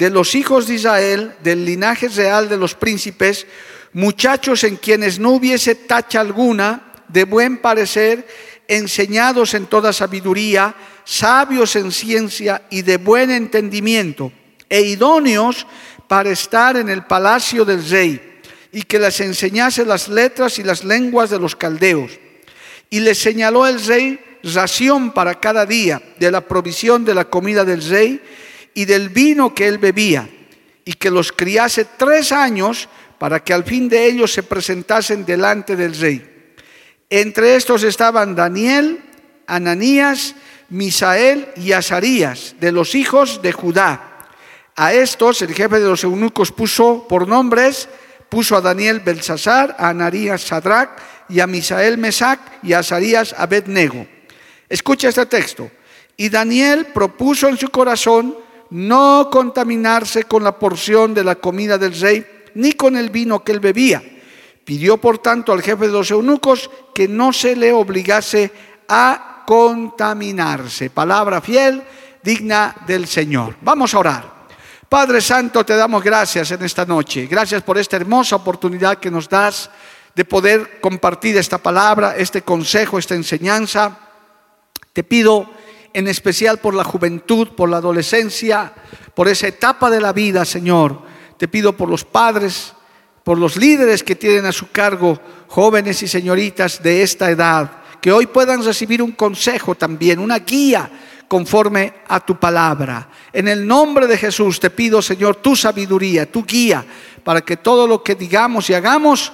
de los hijos de Israel, del linaje real de los príncipes, muchachos en quienes no hubiese tacha alguna, de buen parecer, enseñados en toda sabiduría, sabios en ciencia y de buen entendimiento, e idóneos para estar en el palacio del rey, y que les enseñase las letras y las lenguas de los caldeos. Y les señaló el rey ración para cada día de la provisión de la comida del rey, y del vino que él bebía, y que los criase tres años para que al fin de ellos se presentasen delante del rey. Entre estos estaban Daniel, Ananías, Misael y Azarías, de los hijos de Judá. A estos el jefe de los eunucos puso por nombres, puso a Daniel Belsasar, a Ananías Sadrach y a Misael Mesac y a Azarías Abednego. Escucha este texto. Y Daniel propuso en su corazón no contaminarse con la porción de la comida del rey, ni con el vino que él bebía. Pidió, por tanto, al jefe de los eunucos que no se le obligase a contaminarse. Palabra fiel, digna del Señor. Vamos a orar. Padre Santo, te damos gracias en esta noche. Gracias por esta hermosa oportunidad que nos das de poder compartir esta palabra, este consejo, esta enseñanza. Te pido en especial por la juventud, por la adolescencia, por esa etapa de la vida, Señor. Te pido por los padres, por los líderes que tienen a su cargo jóvenes y señoritas de esta edad, que hoy puedan recibir un consejo también, una guía conforme a tu palabra. En el nombre de Jesús te pido, Señor, tu sabiduría, tu guía, para que todo lo que digamos y hagamos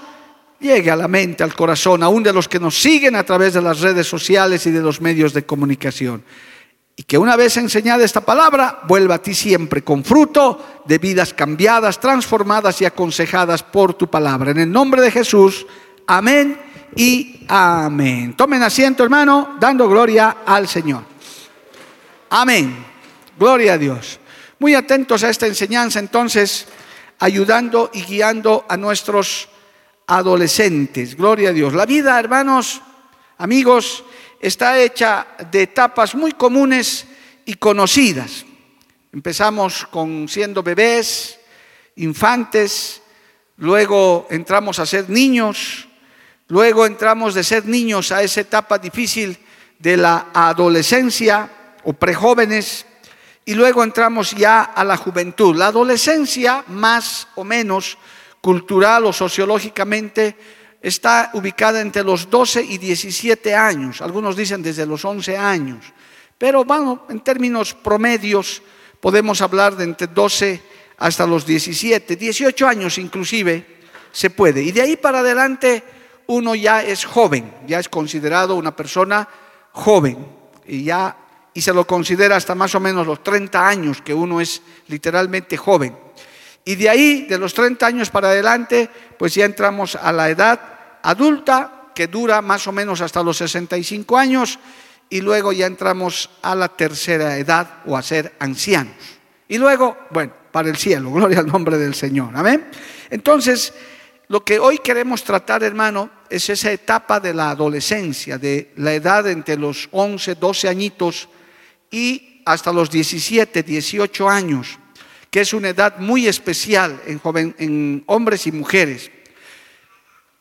llegue a la mente, al corazón, aún de los que nos siguen a través de las redes sociales y de los medios de comunicación. Y que una vez enseñada esta palabra, vuelva a ti siempre con fruto de vidas cambiadas, transformadas y aconsejadas por tu palabra. En el nombre de Jesús, amén y amén. Tomen asiento, hermano, dando gloria al Señor. Amén. Gloria a Dios. Muy atentos a esta enseñanza, entonces, ayudando y guiando a nuestros adolescentes. Gloria a Dios. La vida, hermanos, amigos, está hecha de etapas muy comunes y conocidas. Empezamos con siendo bebés, infantes, luego entramos a ser niños, luego entramos de ser niños a esa etapa difícil de la adolescencia o prejóvenes, y luego entramos ya a la juventud. La adolescencia, más o menos cultural o sociológicamente, está ubicada entre los 12 y 17 años, algunos dicen desde los 11 años, pero bueno, en términos promedios podemos hablar de entre 12 hasta los 17, 18 años inclusive se puede. Y de ahí para adelante uno ya es joven, ya es considerado una persona joven y ya y se lo considera hasta más o menos los 30 años que uno es literalmente joven. Y de ahí, de los 30 años para adelante, pues ya entramos a la edad adulta, que dura más o menos hasta los 65 años, y luego ya entramos a la tercera edad o a ser ancianos. Y luego, bueno, para el cielo, gloria al nombre del Señor. Amén. Entonces, lo que hoy queremos tratar, hermano, es esa etapa de la adolescencia, de la edad entre los 11, 12 añitos y hasta los 17, 18 años, que es una edad muy especial en, hombres y mujeres.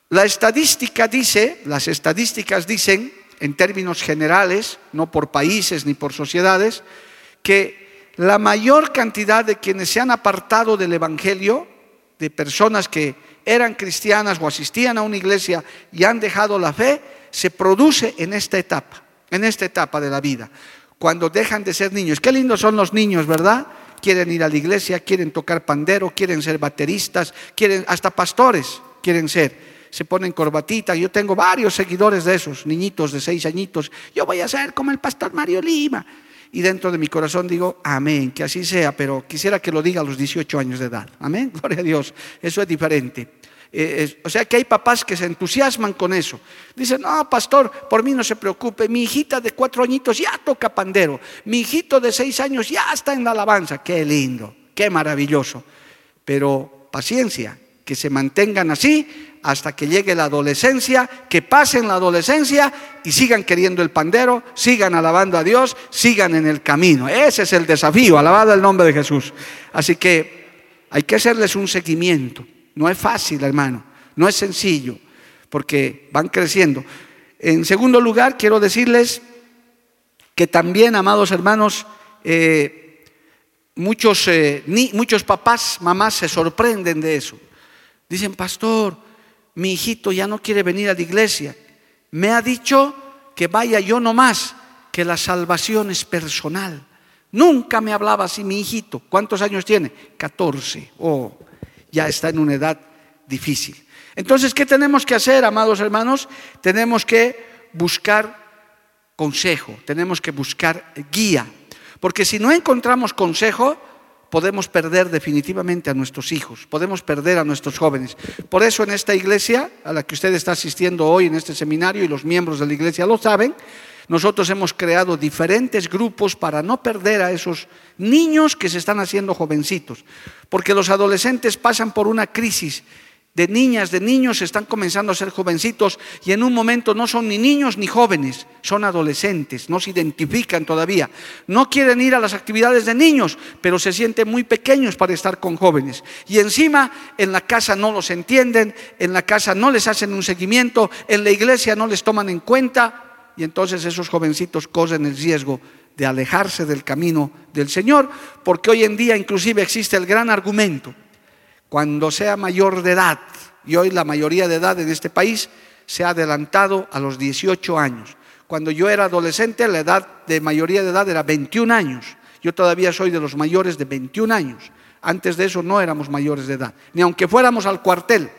La estadística dice, las estadísticas dicen, en términos generales, no por países ni por sociedades, que la mayor cantidad de quienes se han apartado del Evangelio, de personas que eran cristianas o asistían a una iglesia y han dejado la fe, se produce en esta etapa, en esta etapa de la vida, cuando dejan de ser niños. Qué lindos son los niños, ¿verdad? Quieren ir a la iglesia, quieren tocar pandero, quieren ser bateristas, quieren hasta pastores quieren ser se ponen corbatita. Yo tengo varios seguidores de esos, niñitos de seis añitos. Yo voy a ser como el pastor Mario Lima. Y dentro de mi corazón digo, amén, que así sea, pero quisiera que lo diga a los 18 años de edad. Amén, gloria a Dios. Eso es diferente. Eh, o sea que hay papás que se entusiasman con eso. Dicen, no, pastor, por mí no se preocupe. Mi hijita de cuatro añitos ya toca pandero. Mi hijito de seis años ya está en la alabanza. Qué lindo, qué maravilloso. Pero paciencia, que se mantengan así hasta que llegue la adolescencia, que pasen la adolescencia y sigan queriendo el pandero, sigan alabando a Dios, sigan en el camino. Ese es el desafío, alabado el nombre de Jesús. Así que hay que hacerles un seguimiento. No es fácil, hermano, no es sencillo, porque van creciendo. En segundo lugar, quiero decirles que también, amados hermanos, eh, muchos, eh, muchos papás, mamás se sorprenden de eso. Dicen, pastor, mi hijito ya no quiere venir a la iglesia. Me ha dicho que vaya yo nomás, que la salvación es personal. Nunca me hablaba así mi hijito. ¿Cuántos años tiene? 14. Oh, ya está en una edad difícil. Entonces, ¿qué tenemos que hacer, amados hermanos? Tenemos que buscar consejo, tenemos que buscar guía. Porque si no encontramos consejo, podemos perder definitivamente a nuestros hijos, podemos perder a nuestros jóvenes. Por eso en esta iglesia a la que usted está asistiendo hoy, en este seminario, y los miembros de la iglesia lo saben, nosotros hemos creado diferentes grupos para no perder a esos niños que se están haciendo jovencitos, porque los adolescentes pasan por una crisis de niñas, de niños, están comenzando a ser jovencitos y en un momento no son ni niños ni jóvenes, son adolescentes, no se identifican todavía. No quieren ir a las actividades de niños, pero se sienten muy pequeños para estar con jóvenes. Y encima en la casa no los entienden, en la casa no les hacen un seguimiento, en la iglesia no les toman en cuenta y entonces esos jovencitos corren el riesgo de alejarse del camino del Señor, porque hoy en día inclusive existe el gran argumento cuando sea mayor de edad, y hoy la mayoría de edad en este país se ha adelantado a los 18 años. Cuando yo era adolescente, la edad de mayoría de edad era 21 años. Yo todavía soy de los mayores de 21 años. Antes de eso no éramos mayores de edad, ni aunque fuéramos al cuartel,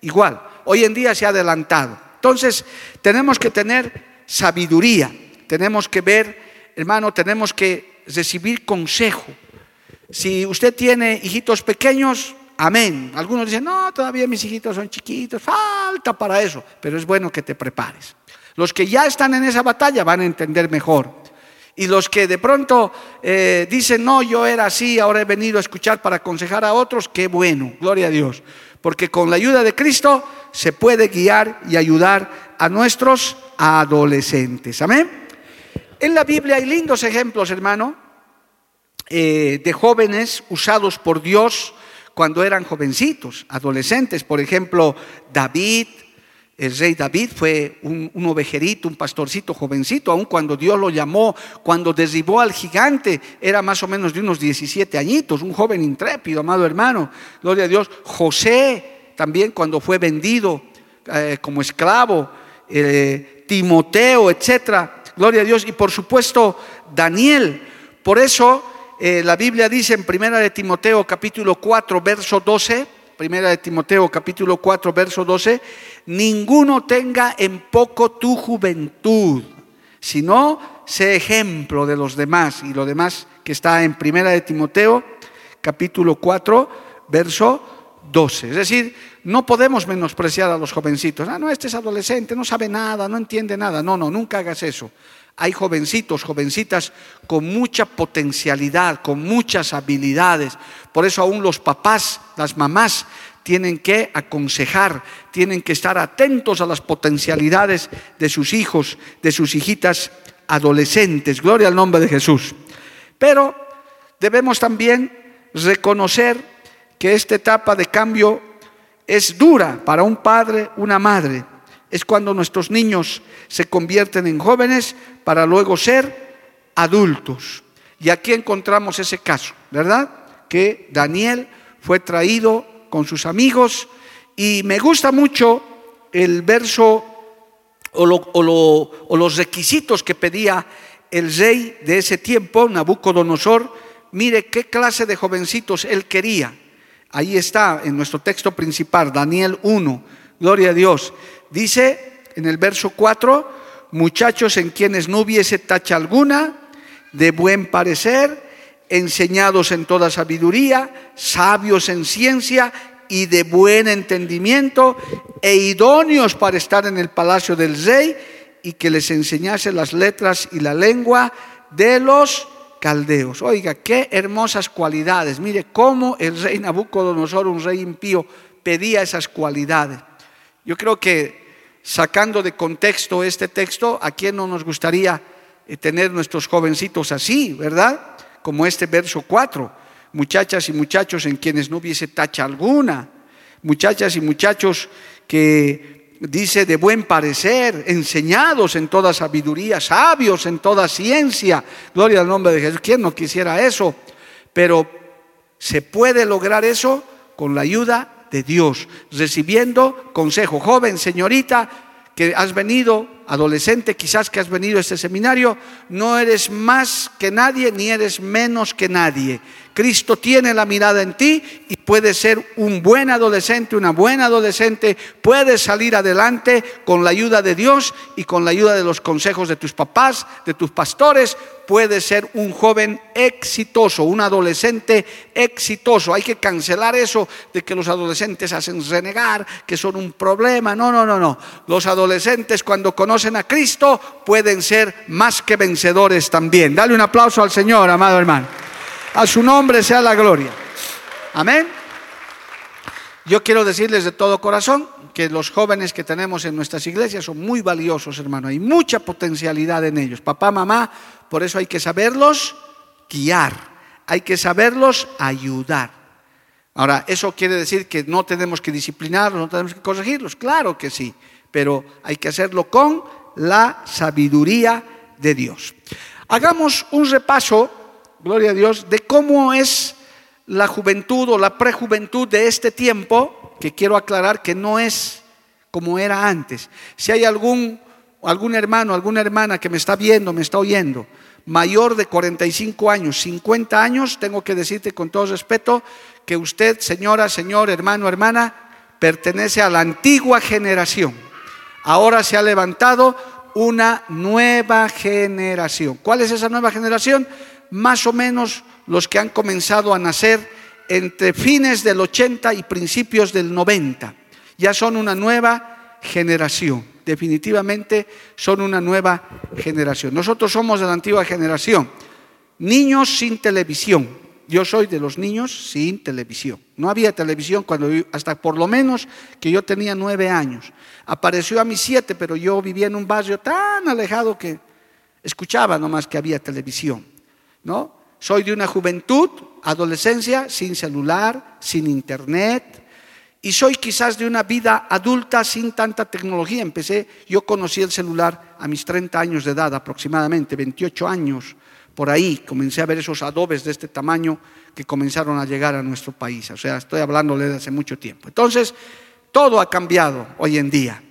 igual. Hoy en día se ha adelantado. Entonces, tenemos que tener sabiduría, tenemos que ver, hermano, tenemos que recibir consejo. Si usted tiene hijitos pequeños, Amén. Algunos dicen, no, todavía mis hijitos son chiquitos, falta para eso, pero es bueno que te prepares. Los que ya están en esa batalla van a entender mejor. Y los que de pronto eh, dicen, no, yo era así, ahora he venido a escuchar para aconsejar a otros, qué bueno, gloria a Dios. Porque con la ayuda de Cristo se puede guiar y ayudar a nuestros adolescentes. Amén. En la Biblia hay lindos ejemplos, hermano, eh, de jóvenes usados por Dios cuando eran jovencitos, adolescentes. Por ejemplo, David, el rey David fue un, ovejerito, un pastorcito jovencito, aun cuando Dios lo llamó, cuando derribó al gigante, era más o menos de unos 17 añitos, un joven intrépido, amado hermano, gloria a Dios. José también cuando fue vendido eh, como esclavo, eh, Timoteo, etcétera, gloria a Dios. Y por supuesto, Daniel. Por eso eh, la Biblia dice en Primera de Timoteo capítulo 4, verso 12, Primera de Timoteo capítulo 4, verso 12, ninguno tenga en poco tu juventud, sino sé ejemplo de los demás. Y lo demás que está en Primera de Timoteo capítulo 4, verso 12. Es decir, no podemos menospreciar a los jovencitos. Ah, no, este es adolescente, no sabe nada, no entiende nada. No, no, nunca hagas eso. Hay jovencitos, jovencitas con mucha potencialidad, con muchas habilidades. Por eso aún los papás, las mamás, tienen que aconsejar, tienen que estar atentos a las potencialidades de sus hijos, de sus hijitas adolescentes. Gloria al nombre de Jesús. Pero debemos también reconocer que esta etapa de cambio es dura para un padre, una madre. Es cuando nuestros niños se convierten en jóvenes para luego ser adultos. Y aquí encontramos ese caso, ¿verdad? Que Daniel fue traído con sus amigos y me gusta mucho el verso o, los requisitos que pedía el rey de ese tiempo, Nabucodonosor. Mire qué clase de jovencitos él quería. Ahí está en nuestro texto principal, Daniel 1, gloria a Dios. Dice en el verso 4, muchachos en quienes no hubiese tacha alguna, de buen parecer, enseñados en toda sabiduría, sabios en ciencia y de buen entendimiento e idóneos para estar en el palacio del rey y que les enseñase las letras y la lengua de los caldeos. Oiga, qué hermosas cualidades. Mire cómo el rey Nabucodonosor, un rey impío, pedía esas cualidades. Yo creo que sacando de contexto este texto, ¿a quién no nos gustaría eh, tener nuestros jovencitos así, verdad? Como este verso 4 muchachas y muchachos en quienes no hubiese tacha alguna, muchachas y muchachos que dice de buen parecer, enseñados en toda sabiduría, sabios en toda ciencia. Gloria al nombre de Jesús. ¿Quién no quisiera eso? Pero se puede lograr eso con la ayuda de Dios, recibiendo consejo. Joven, señorita, que has venido, adolescente quizás que has venido a este seminario, no eres más que nadie ni eres menos que nadie. Cristo tiene la mirada en ti y puedes ser un buen adolescente, una buena adolescente, puedes salir adelante con la ayuda de Dios y con la ayuda de los consejos de tus papás, de tus pastores, puedes ser un joven exitoso, un adolescente exitoso. Hay que cancelar eso de que los adolescentes hacen renegar, que son un problema. No, no, no, no. Los adolescentes cuando conocen a Cristo pueden ser más que vencedores también. Dale un aplauso al Señor, amado hermano. A su nombre sea la gloria. Amén. Yo quiero decirles de todo corazón que los jóvenes que tenemos en nuestras iglesias son muy valiosos, hermano. Hay mucha potencialidad en ellos. Papá, mamá, por eso hay que saberlos guiar. Hay que saberlos ayudar. Ahora, ¿eso quiere decir que no tenemos que disciplinarlos, no tenemos que corregirlos? Claro que sí, pero hay que hacerlo con la sabiduría de Dios. Hagamos un repaso gloria a Dios, de cómo es la juventud o la prejuventud de este tiempo, que quiero aclarar que no es como era antes. Si hay algún, algún hermano, alguna hermana que me está viendo, me está oyendo, mayor de 45 años, 50 años, tengo que decirte con todo respeto que usted, señora, señor, hermano, hermana, pertenece a la antigua generación. Ahora se ha levantado una nueva generación. ¿Cuál es esa nueva generación? más o menos los que han comenzado a nacer entre fines del 80 y principios del 90. Ya son una nueva generación, definitivamente son una nueva generación. Nosotros somos de la antigua generación, niños sin televisión. Yo soy de los niños sin televisión. No había televisión cuando hasta por lo menos que yo tenía nueve años. Apareció a mis siete, pero yo vivía en un barrio tan alejado que escuchaba nomás que había televisión. ¿no? Soy de una juventud, adolescencia, sin celular, sin internet, y soy quizás de una vida adulta sin tanta tecnología. Empecé, yo conocí el celular a mis 30 años de edad, aproximadamente 28 años, por ahí comencé a ver esos adobes de este tamaño que comenzaron a llegar a nuestro país. O sea, estoy hablándole de hace mucho tiempo. Entonces, todo ha cambiado hoy en día.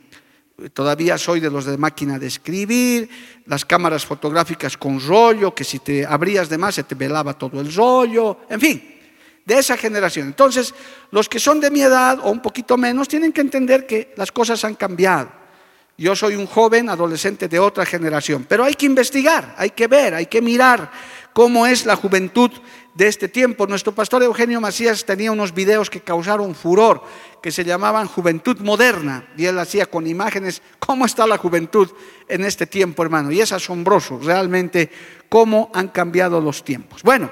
Todavía soy de los de máquina de escribir, las cámaras fotográficas con rollo, que si te abrías de más se te velaba todo el rollo, en fin, de esa generación. Entonces, los que son de mi edad o un poquito menos tienen que entender que las cosas han cambiado. Yo soy un joven adolescente de otra generación, pero hay que investigar, hay que ver, hay que mirar cómo es la juventud de este tiempo. Nuestro pastor Eugenio Macías tenía unos videos que causaron furor, que se llamaban Juventud Moderna, y él hacía con imágenes cómo está la juventud en este tiempo, hermano. Y es asombroso realmente cómo han cambiado los tiempos. Bueno,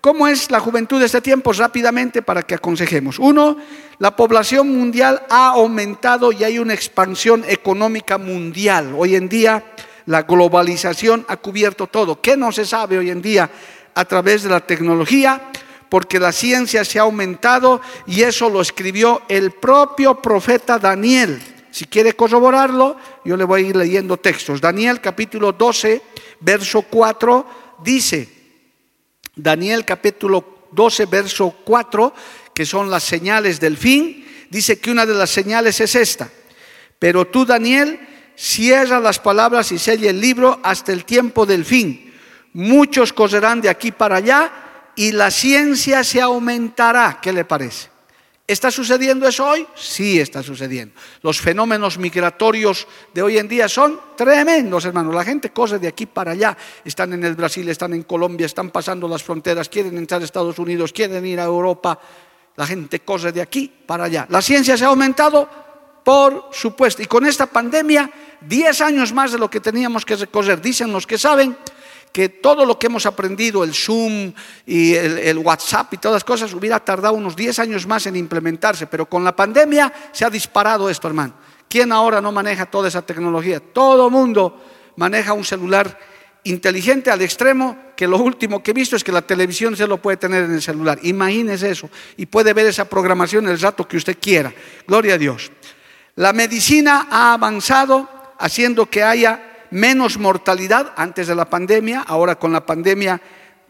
¿cómo es la juventud de este tiempo? Rápidamente para que aconsejemos. Uno, la población mundial ha aumentado y hay una expansión económica mundial. Hoy en día la globalización ha cubierto todo. ¿Qué no se sabe hoy en día? a través de la tecnología, porque la ciencia se ha aumentado y eso lo escribió el propio profeta Daniel. Si quiere corroborarlo, yo le voy a ir leyendo textos. Daniel capítulo 12, verso 4 dice, Daniel capítulo 12, verso 4, que son las señales del fin, dice que una de las señales es esta. Pero tú, Daniel, cierra las palabras y sella el libro hasta el tiempo del fin. Muchos correrán de aquí para allá y la ciencia se aumentará. ¿Qué le parece? ¿Está sucediendo eso hoy? Sí está sucediendo. Los fenómenos migratorios de hoy en día son tremendos, hermanos. La gente corre de aquí para allá. Están en el Brasil, están en Colombia, están pasando las fronteras, quieren entrar a Estados Unidos, quieren ir a Europa. La gente corre de aquí para allá. La ciencia se ha aumentado, por supuesto. Y con esta pandemia, 10 años más de lo que teníamos que recorrer. Dicen los que saben que todo lo que hemos aprendido, el Zoom y el, WhatsApp y todas las cosas, hubiera tardado unos 10 años más en implementarse, pero con la pandemia se ha disparado esto, hermano. ¿Quién ahora no maneja toda esa tecnología? Todo mundo maneja un celular inteligente al extremo que lo último que he visto es que la televisión se lo puede tener en el celular. Imagínese eso y puede ver esa programación el rato que usted quiera. Gloria a Dios. La medicina ha avanzado haciendo que haya menos mortalidad antes de la pandemia, ahora con la pandemia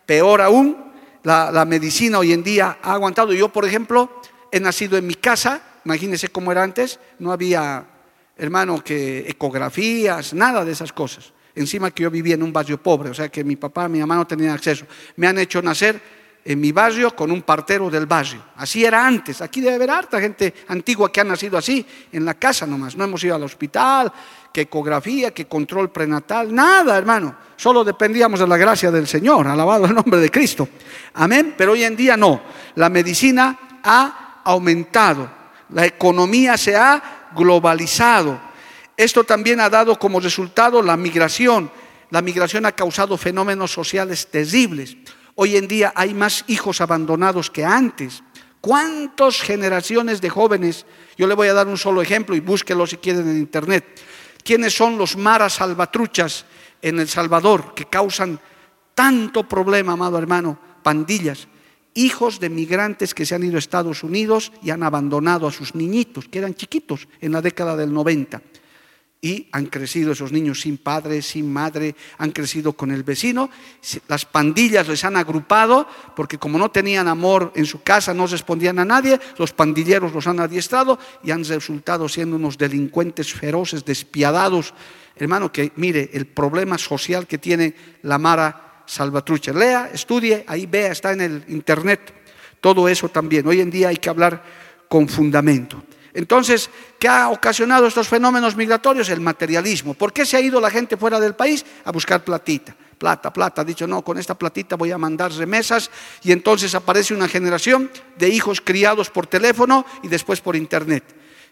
peor aún. La, medicina hoy en día ha aguantado. Yo, por ejemplo, he nacido en mi casa, imagínense cómo era antes, no había, hermano, que ecografías, nada de esas cosas. Encima que yo vivía en un barrio pobre, o sea que mi papá, mi mamá no tenían acceso. Me han hecho nacer en mi barrio con un partero del barrio. Así era antes. Aquí debe haber harta gente antigua que ha nacido así, en la casa nomás. No hemos ido al hospital, que ecografía, que control prenatal, nada, hermano. Solo dependíamos de la gracia del Señor, alabado el nombre de Cristo. Amén. Pero hoy en día no. La medicina ha aumentado, la economía se ha globalizado. Esto también ha dado como resultado la migración. La migración ha causado fenómenos sociales terribles. Hoy en día hay más hijos abandonados que antes. ¿Cuántas generaciones de jóvenes? Yo le voy a dar un solo ejemplo y búsquelo si quieren en internet quiénes son los maras salvatruchas en El Salvador que causan tanto problema, amado hermano, pandillas, hijos de migrantes que se han ido a Estados Unidos y han abandonado a sus niñitos, que eran chiquitos en la década del 90. Y han crecido esos niños sin padre, sin madre, han crecido con el vecino. Las pandillas les han agrupado porque como no tenían amor en su casa, no respondían a nadie, los pandilleros los han adiestrado y han resultado siendo unos delincuentes feroces, despiadados. Hermano, que mire el problema social que tiene la Mara Salvatrucha. Lea, estudie, ahí vea, está en el internet. Todo eso también. Hoy en día hay que hablar con fundamento. Entonces, ¿qué ha ocasionado estos fenómenos migratorios? El materialismo. ¿Por qué se ha ido la gente fuera del país? A buscar platita. Plata, plata. Ha dicho, no, con esta platita voy a mandar remesas. Y entonces aparece una generación de hijos criados por teléfono y después por internet.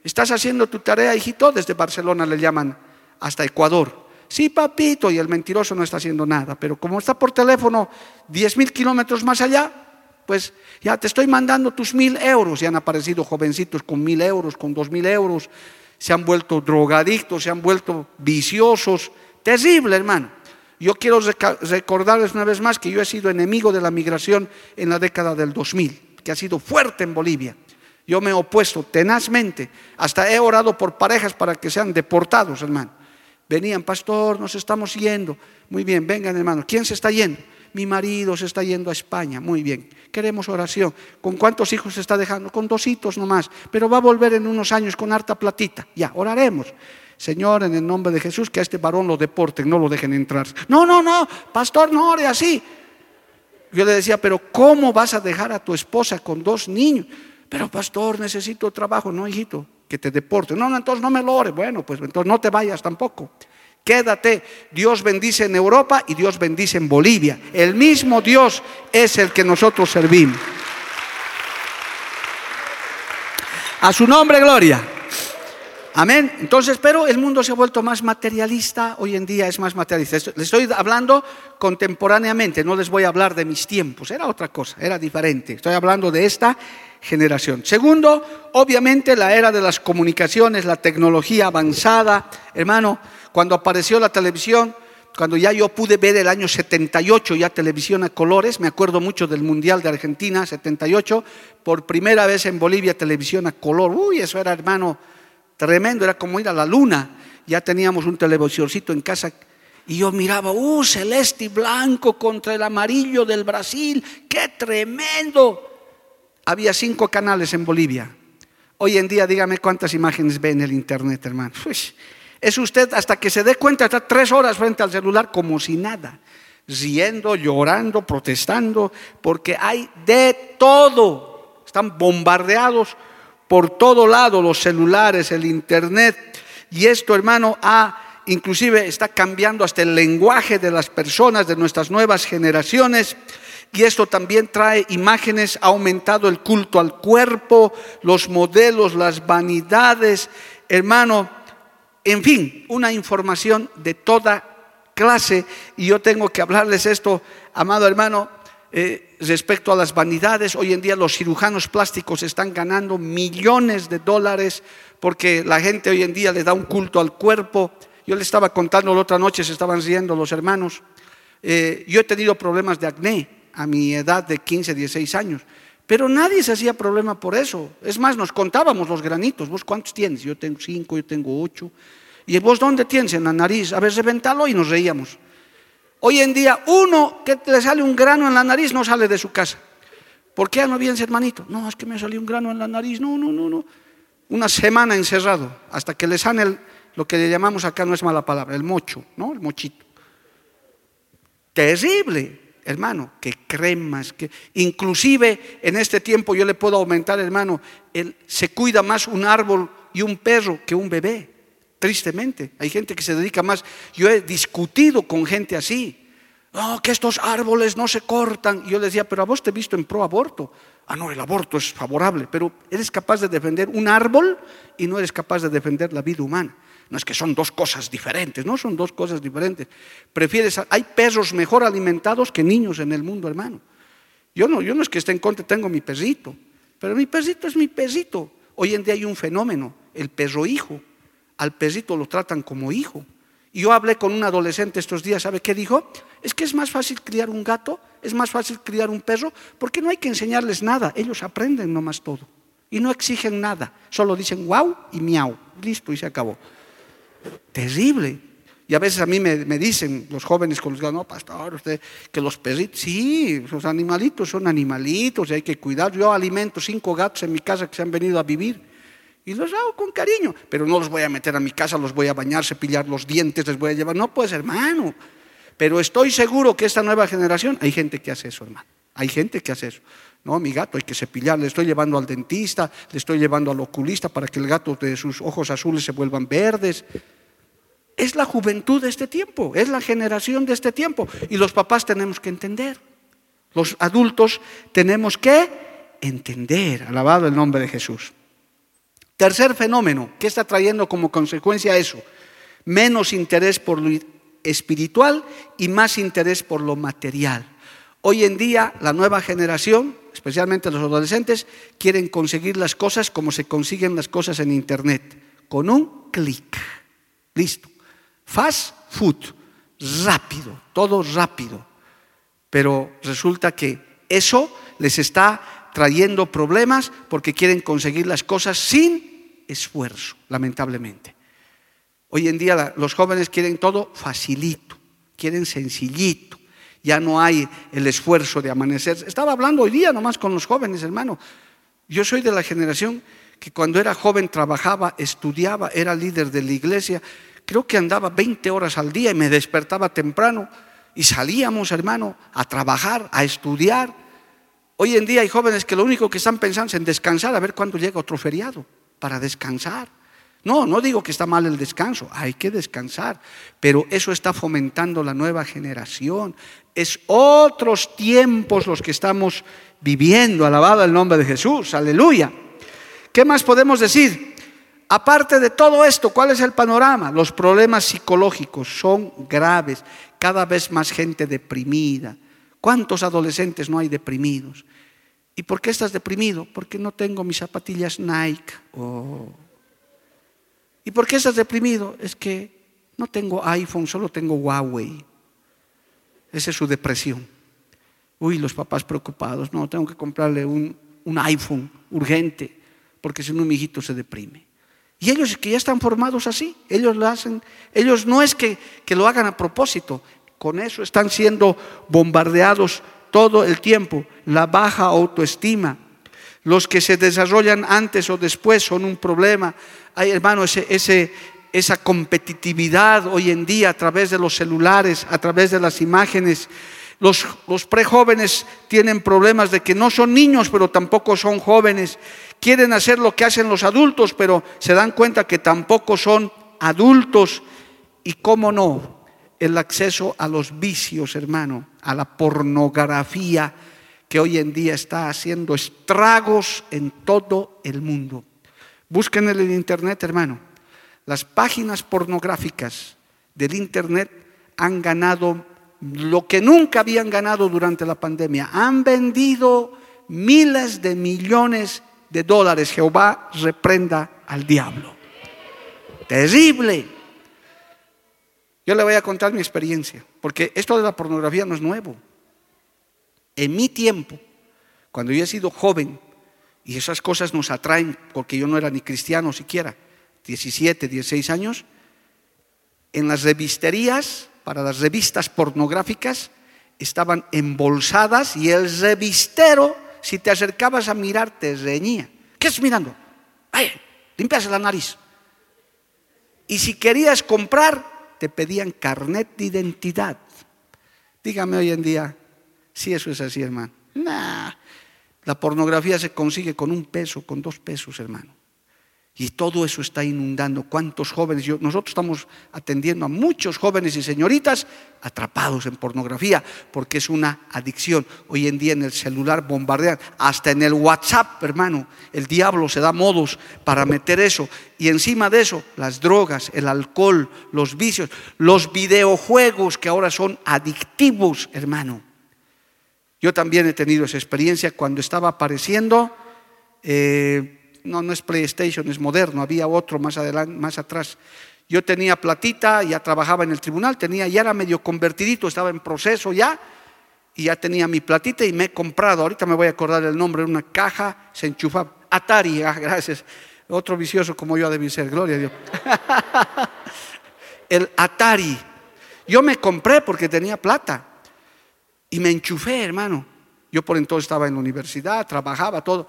¿Estás haciendo tu tarea, hijito? Desde Barcelona le llaman hasta Ecuador. Sí, papito, y el mentiroso no está haciendo nada. Pero como está por teléfono 10 mil kilómetros más allá, pues ya te estoy mandando tus mil euros. Y han aparecido jovencitos con mil euros, con dos mil euros. Se han vuelto drogadictos, se han vuelto viciosos. Terrible, hermano. Yo quiero recordarles una vez más que yo he sido enemigo de la migración en la década del 2000, que ha sido fuerte en Bolivia. Yo me he opuesto tenazmente. Hasta he orado por parejas para que sean deportados, hermano. Venían, pastor, nos estamos yendo. Muy bien, vengan, hermano. ¿Quién se está yendo? Mi marido se está yendo a España, muy bien, queremos oración. ¿Con cuántos hijos se está dejando? Con dos hitos nomás, pero va a volver en unos años con harta platita. Ya, oraremos. Señor, en el nombre de Jesús, que a este varón lo deporten, no lo dejen entrar. No, no, no, pastor, no ore así. Yo le decía, pero ¿cómo vas a dejar a tu esposa con dos niños? Pero pastor, necesito trabajo. No, hijito, que te deporten. No, no, entonces no me lo ore. Bueno, pues entonces no te vayas tampoco. Quédate. Dios bendice en Europa y Dios bendice en Bolivia. El mismo Dios es el que nosotros servimos. A su nombre, gloria. Amén. Entonces, pero el mundo se ha vuelto más materialista, hoy en día es más materialista. Les estoy hablando contemporáneamente, no les voy a hablar de mis tiempos, era otra cosa, era diferente. Estoy hablando de esta generación. Segundo, obviamente la era de las comunicaciones, la tecnología avanzada. Hermano, cuando apareció la televisión, cuando ya yo pude ver el año 78 ya televisión a colores, me acuerdo mucho del Mundial de Argentina 78, por primera vez en Bolivia televisión a color, uy, eso era hermano tremendo, era como ir a la luna, ya teníamos un televisorcito en casa y yo miraba, uh, celeste y blanco contra el amarillo del Brasil, qué tremendo. Había cinco canales en Bolivia. Hoy en día, dígame cuántas imágenes ve en el internet, hermano. Es usted hasta que se dé cuenta, está tres horas frente al celular como si nada, riendo, llorando, protestando, porque hay de todo. Están bombardeados por todo lado los celulares, el internet. Y esto, hermano, ha inclusive está cambiando hasta el lenguaje de las personas, de nuestras nuevas generaciones. Y esto también trae imágenes, ha aumentado el culto al cuerpo, los modelos, las vanidades, hermano, en fin, una información de toda clase. Y yo tengo que hablarles esto, amado hermano, eh, respecto a las vanidades. Hoy en día los cirujanos plásticos están ganando millones de dólares porque la gente hoy en día le da un culto al cuerpo yo le estaba contando la otra noche, se estaban riendo los hermanos. Eh, yo he tenido problemas de acné a mi edad de 15, 16 años, pero nadie se hacía problema por eso. Es más, nos contábamos los granitos. ¿Vos cuántos tienes? Yo tengo cinco, yo tengo ocho. ¿Y vos dónde tienes? En la nariz. A ver, reventalo y nos reíamos. Hoy en día, uno que le sale un grano en la nariz no sale de su casa. ¿Por qué no vienes, hermanito? No, es que me salió un grano en la nariz. No, no, no, no. Una semana encerrado hasta que le sane el, lo que le llamamos acá no es mala palabra, el mocho, ¿no? El mochito. Terrible, hermano, que cremas, que inclusive en este tiempo yo le puedo aumentar, hermano, el, se cuida más un árbol y un perro que un bebé, tristemente. Hay gente que se dedica más. Yo he discutido con gente así. No, que estos árboles no se cortan. Y yo le decía, pero a vos te he visto en pro aborto. Ah, no, el aborto es favorable, pero eres capaz de defender un árbol y no eres capaz de defender la vida humana. No es que son dos cosas diferentes, no son dos cosas diferentes. Prefieres, hay perros mejor alimentados que niños en el mundo, hermano. Yo no, yo no es que esté en contra, tengo mi perrito, pero mi perrito es mi perrito. Hoy en día hay un fenómeno, el perro hijo. Al perrito lo tratan como hijo. Y yo hablé con un adolescente estos días, ¿sabe qué dijo? Es que es más fácil criar un gato, es más fácil criar un perro, porque no hay que enseñarles nada, ellos aprenden nomás todo. Y no exigen nada, solo dicen wow y miau, listo y se acabó. Terrible. Y a veces a mí me, dicen los jóvenes con los que no, pastor, usted, que los perritos, sí, los animalitos son animalitos y hay que cuidar. Yo alimento cinco gatos en mi casa que se han venido a vivir y los hago con cariño, pero no los voy a meter a mi casa, los voy a bañar, cepillar los dientes, les voy a llevar. No, pues hermano. Pero estoy seguro que esta nueva generación, hay gente que hace eso, hermano. Hay gente que hace eso. No, mi gato hay que cepillar, le estoy llevando al dentista, le estoy llevando al oculista para que el gato de sus ojos azules se vuelvan verdes. Es la juventud de este tiempo, es la generación de este tiempo. Y los papás tenemos que entender. Los adultos tenemos que entender. Alabado el nombre de Jesús. Tercer fenómeno, ¿qué está trayendo como consecuencia eso? Menos interés por lo espiritual y más interés por lo material. Hoy en día la nueva generación, especialmente los adolescentes, quieren conseguir las cosas como se consiguen las cosas en Internet, con un clic. Listo. Fast food, rápido, todo rápido. Pero resulta que eso les está trayendo problemas porque quieren conseguir las cosas sin esfuerzo, lamentablemente. Hoy en día los jóvenes quieren todo facilito, quieren sencillito ya no hay el esfuerzo de amanecer. Estaba hablando hoy día nomás con los jóvenes, hermano. Yo soy de la generación que cuando era joven trabajaba, estudiaba, era líder de la iglesia. Creo que andaba 20 horas al día y me despertaba temprano y salíamos, hermano, a trabajar, a estudiar. Hoy en día hay jóvenes que lo único que están pensando es en descansar, a ver cuándo llega otro feriado, para descansar. No, no digo que está mal el descanso, hay que descansar, pero eso está fomentando la nueva generación. Es otros tiempos los que estamos viviendo, alabado el nombre de Jesús, aleluya. ¿Qué más podemos decir? Aparte de todo esto, ¿cuál es el panorama? Los problemas psicológicos son graves, cada vez más gente deprimida. ¿Cuántos adolescentes no hay deprimidos? ¿Y por qué estás deprimido? Porque no tengo mis zapatillas Nike. Oh. ¿Y por qué estás deprimido? Es que no tengo iPhone, solo tengo Huawei. Esa es su depresión. Uy, los papás preocupados. No, tengo que comprarle un, iPhone urgente, porque si no mi hijito se deprime. Y ellos que ya están formados así, ellos lo hacen, ellos no es que, que lo hagan a propósito, con eso están siendo bombardeados todo el tiempo, la baja autoestima. Los que se desarrollan antes o después son un problema. Hay, hermano, ese, ese, esa competitividad hoy en día a través de los celulares, a través de las imágenes. Los, los prejóvenes tienen problemas de que no son niños, pero tampoco son jóvenes. Quieren hacer lo que hacen los adultos, pero se dan cuenta que tampoco son adultos. Y cómo no, el acceso a los vicios, hermano, a la pornografía que hoy en día está haciendo estragos en todo el mundo. Busquen en el internet, hermano. Las páginas pornográficas del internet han ganado lo que nunca habían ganado durante la pandemia. Han vendido miles de millones de dólares. Jehová reprenda al diablo. Terrible. Yo le voy a contar mi experiencia, porque esto de la pornografía no es nuevo. En mi tiempo, cuando yo he sido joven, y esas cosas nos atraen, porque yo no era ni cristiano siquiera, 17, 16 años, en las revisterías, para las revistas pornográficas, estaban embolsadas y el revistero, si te acercabas a mirar, te reñía. ¿Qué estás mirando? Ay, limpias la nariz. Y si querías comprar, te pedían carnet de identidad. Dígame hoy en día si eso es así, hermano. Nah, la pornografía se consigue con un peso, con dos pesos, hermano. Y todo eso está inundando. ¿Cuántos jóvenes? nosotros estamos atendiendo a muchos jóvenes y señoritas atrapados en pornografía, porque es una adicción. Hoy en día en el celular bombardean, hasta en el WhatsApp, hermano. El diablo se da modos para meter eso. Y encima de eso, las drogas, el alcohol, los vicios, los videojuegos que ahora son adictivos, hermano. Yo también he tenido esa experiencia cuando estaba apareciendo. Eh, no, no es PlayStation, es moderno, había otro más adelante, más atrás. Yo tenía platita, ya trabajaba en el tribunal, tenía, ya era medio convertidito, estaba en proceso ya, y ya tenía mi platita y me he comprado, ahorita me voy a acordar el nombre, una caja, se enchufaba, Atari, ah, gracias, otro vicioso como yo debe ser, gloria a Dios. el Atari, yo me compré porque tenía plata y me enchufé, hermano. Yo por entonces estaba en la universidad, trabajaba todo.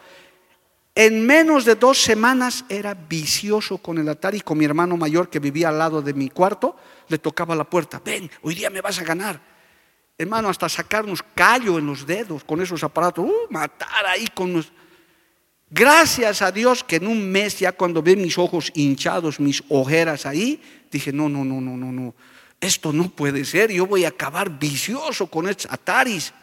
En menos de dos semanas era vicioso con el Atari, con mi hermano mayor que vivía al lado de mi cuarto, le tocaba la puerta, ven, hoy día me vas a ganar. Hermano, hasta sacarnos callo en los dedos con esos aparatos, uh, matar ahí con los... Gracias a Dios que en un mes ya cuando vi mis ojos hinchados, mis ojeras ahí, dije, no, no, no, no, no, no, esto no puede ser, yo voy a acabar vicioso con estos Ataris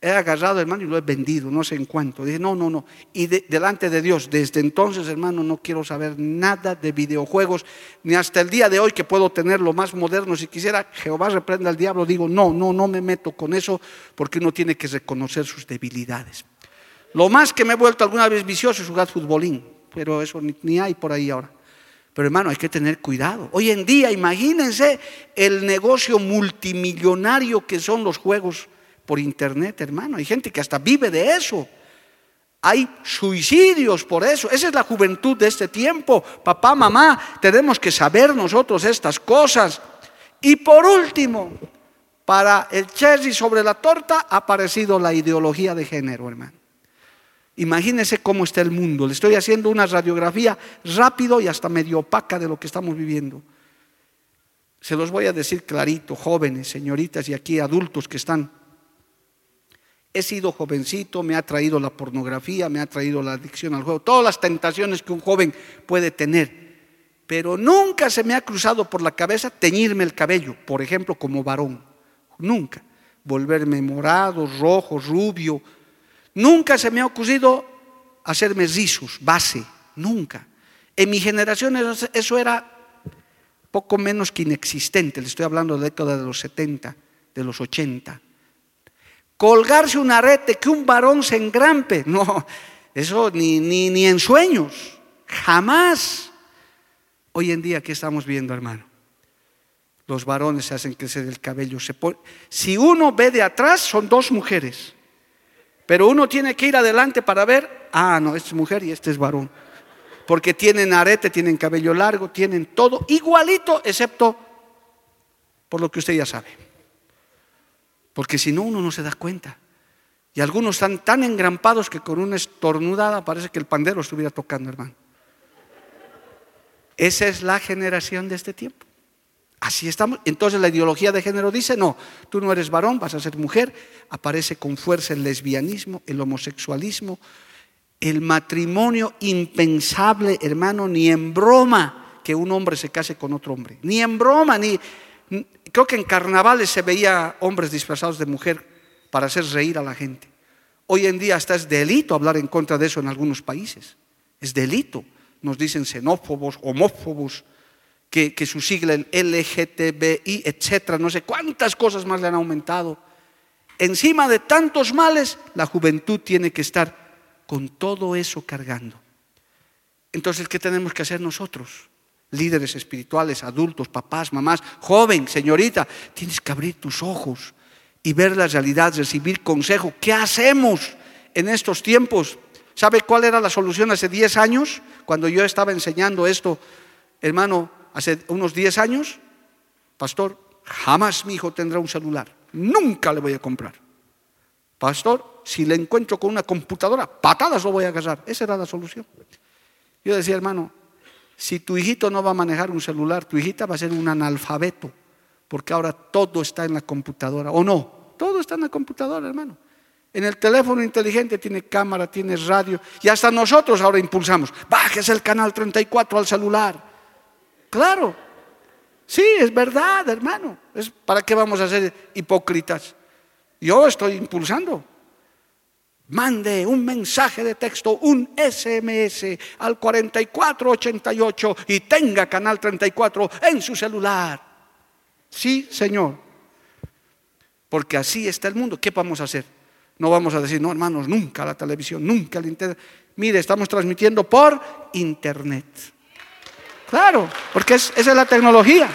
he agarrado, hermano, y lo he vendido, no sé en cuánto. Dije, no, no, no. Y delante de Dios, desde entonces, hermano, no quiero saber nada de videojuegos, ni hasta el día de hoy que puedo tener lo más moderno. Si quisiera, Jehová reprenda al diablo, digo, no, no, no me meto con eso, porque uno tiene que reconocer sus debilidades. Lo más que me he vuelto alguna vez vicioso es jugar futbolín, pero eso ni, ni hay por ahí ahora. Pero hermano, hay que tener cuidado. Hoy en día, imagínense el negocio multimillonario que son los juegos por internet, hermano. Hay gente que hasta vive de eso. Hay suicidios por eso. Esa es la juventud de este tiempo. Papá, mamá, tenemos que saber nosotros estas cosas. Y por último, para el cherry sobre la torta ha aparecido la ideología de género, hermano. Imagínense cómo está el mundo. Le estoy haciendo una radiografía rápido y hasta medio opaca de lo que estamos viviendo. Se los voy a decir clarito, jóvenes, señoritas y aquí adultos que están He sido jovencito, me ha traído la pornografía, me ha traído la adicción al juego, todas las tentaciones que un joven puede tener. Pero nunca se me ha cruzado por la cabeza teñirme el cabello, por ejemplo, como varón. Nunca. Volverme morado, rojo, rubio. Nunca se me ha ocurrido hacerme rizos, base. Nunca. En mi generación eso era poco menos que inexistente. Le estoy hablando de la década de los 70, de los 80 colgarse un arete, que un varón se engrampe. No, eso ni, ni, ni en sueños, jamás. Hoy en día, ¿qué estamos viendo, hermano? Los varones se hacen crecer el cabello. Se Si uno ve de atrás, son dos mujeres. Pero uno tiene que ir adelante para ver, ah, no, esta es mujer y este es varón. Porque tienen arete, tienen cabello largo, tienen todo igualito, excepto por lo que usted ya sabe. Porque si no, uno no se da cuenta. Y algunos están tan engrampados que con una estornudada parece que el pandero estuviera tocando, hermano. Esa es la generación de este tiempo. Así estamos. Entonces la ideología de género dice, no, tú no eres varón, vas a ser mujer. Aparece con fuerza el lesbianismo, el homosexualismo, el matrimonio impensable, hermano, ni en broma que un hombre se case con otro hombre. Ni en broma, ni... Creo que en carnavales se veía hombres disfrazados de mujer para hacer reír a la gente. Hoy en día hasta es delito hablar en contra de eso en algunos países. Es delito. Nos dicen xenófobos, homófobos, que, su sigla el LGTBI, etcétera, no sé cuántas cosas más le han aumentado. Encima de tantos males, la juventud tiene que estar con todo eso cargando. Entonces, ¿qué tenemos que hacer nosotros? Líderes espirituales, adultos, papás, mamás, joven, señorita, tienes que abrir tus ojos y ver la realidad, recibir consejo. ¿Qué hacemos en estos tiempos? ¿Sabe cuál era la solución hace 10 años? Cuando yo estaba enseñando esto, hermano, hace unos 10 años, pastor, jamás mi hijo tendrá un celular. Nunca le voy a comprar. Pastor, si le encuentro con una computadora, patadas lo voy a agarrar. Esa era la solución. Yo decía, hermano, si tu hijito no va a manejar un celular, tu hijita va a ser un analfabeto, porque ahora todo está en la computadora, ¿o no? Todo está en la computadora, hermano. En el teléfono inteligente tiene cámara, tiene radio, y hasta nosotros ahora impulsamos, bajes el canal 34 al celular. Claro, sí, es verdad, hermano. Es, ¿Para qué vamos a ser hipócritas? Yo estoy impulsando. Mande un mensaje de texto, un SMS al 4488 y tenga Canal 34 en su celular. Sí, Señor. Porque así está el mundo. ¿Qué vamos a hacer? No vamos a decir, no, hermanos, nunca la televisión, nunca el internet. Mire, estamos transmitiendo por internet. Claro, porque esa es la tecnología.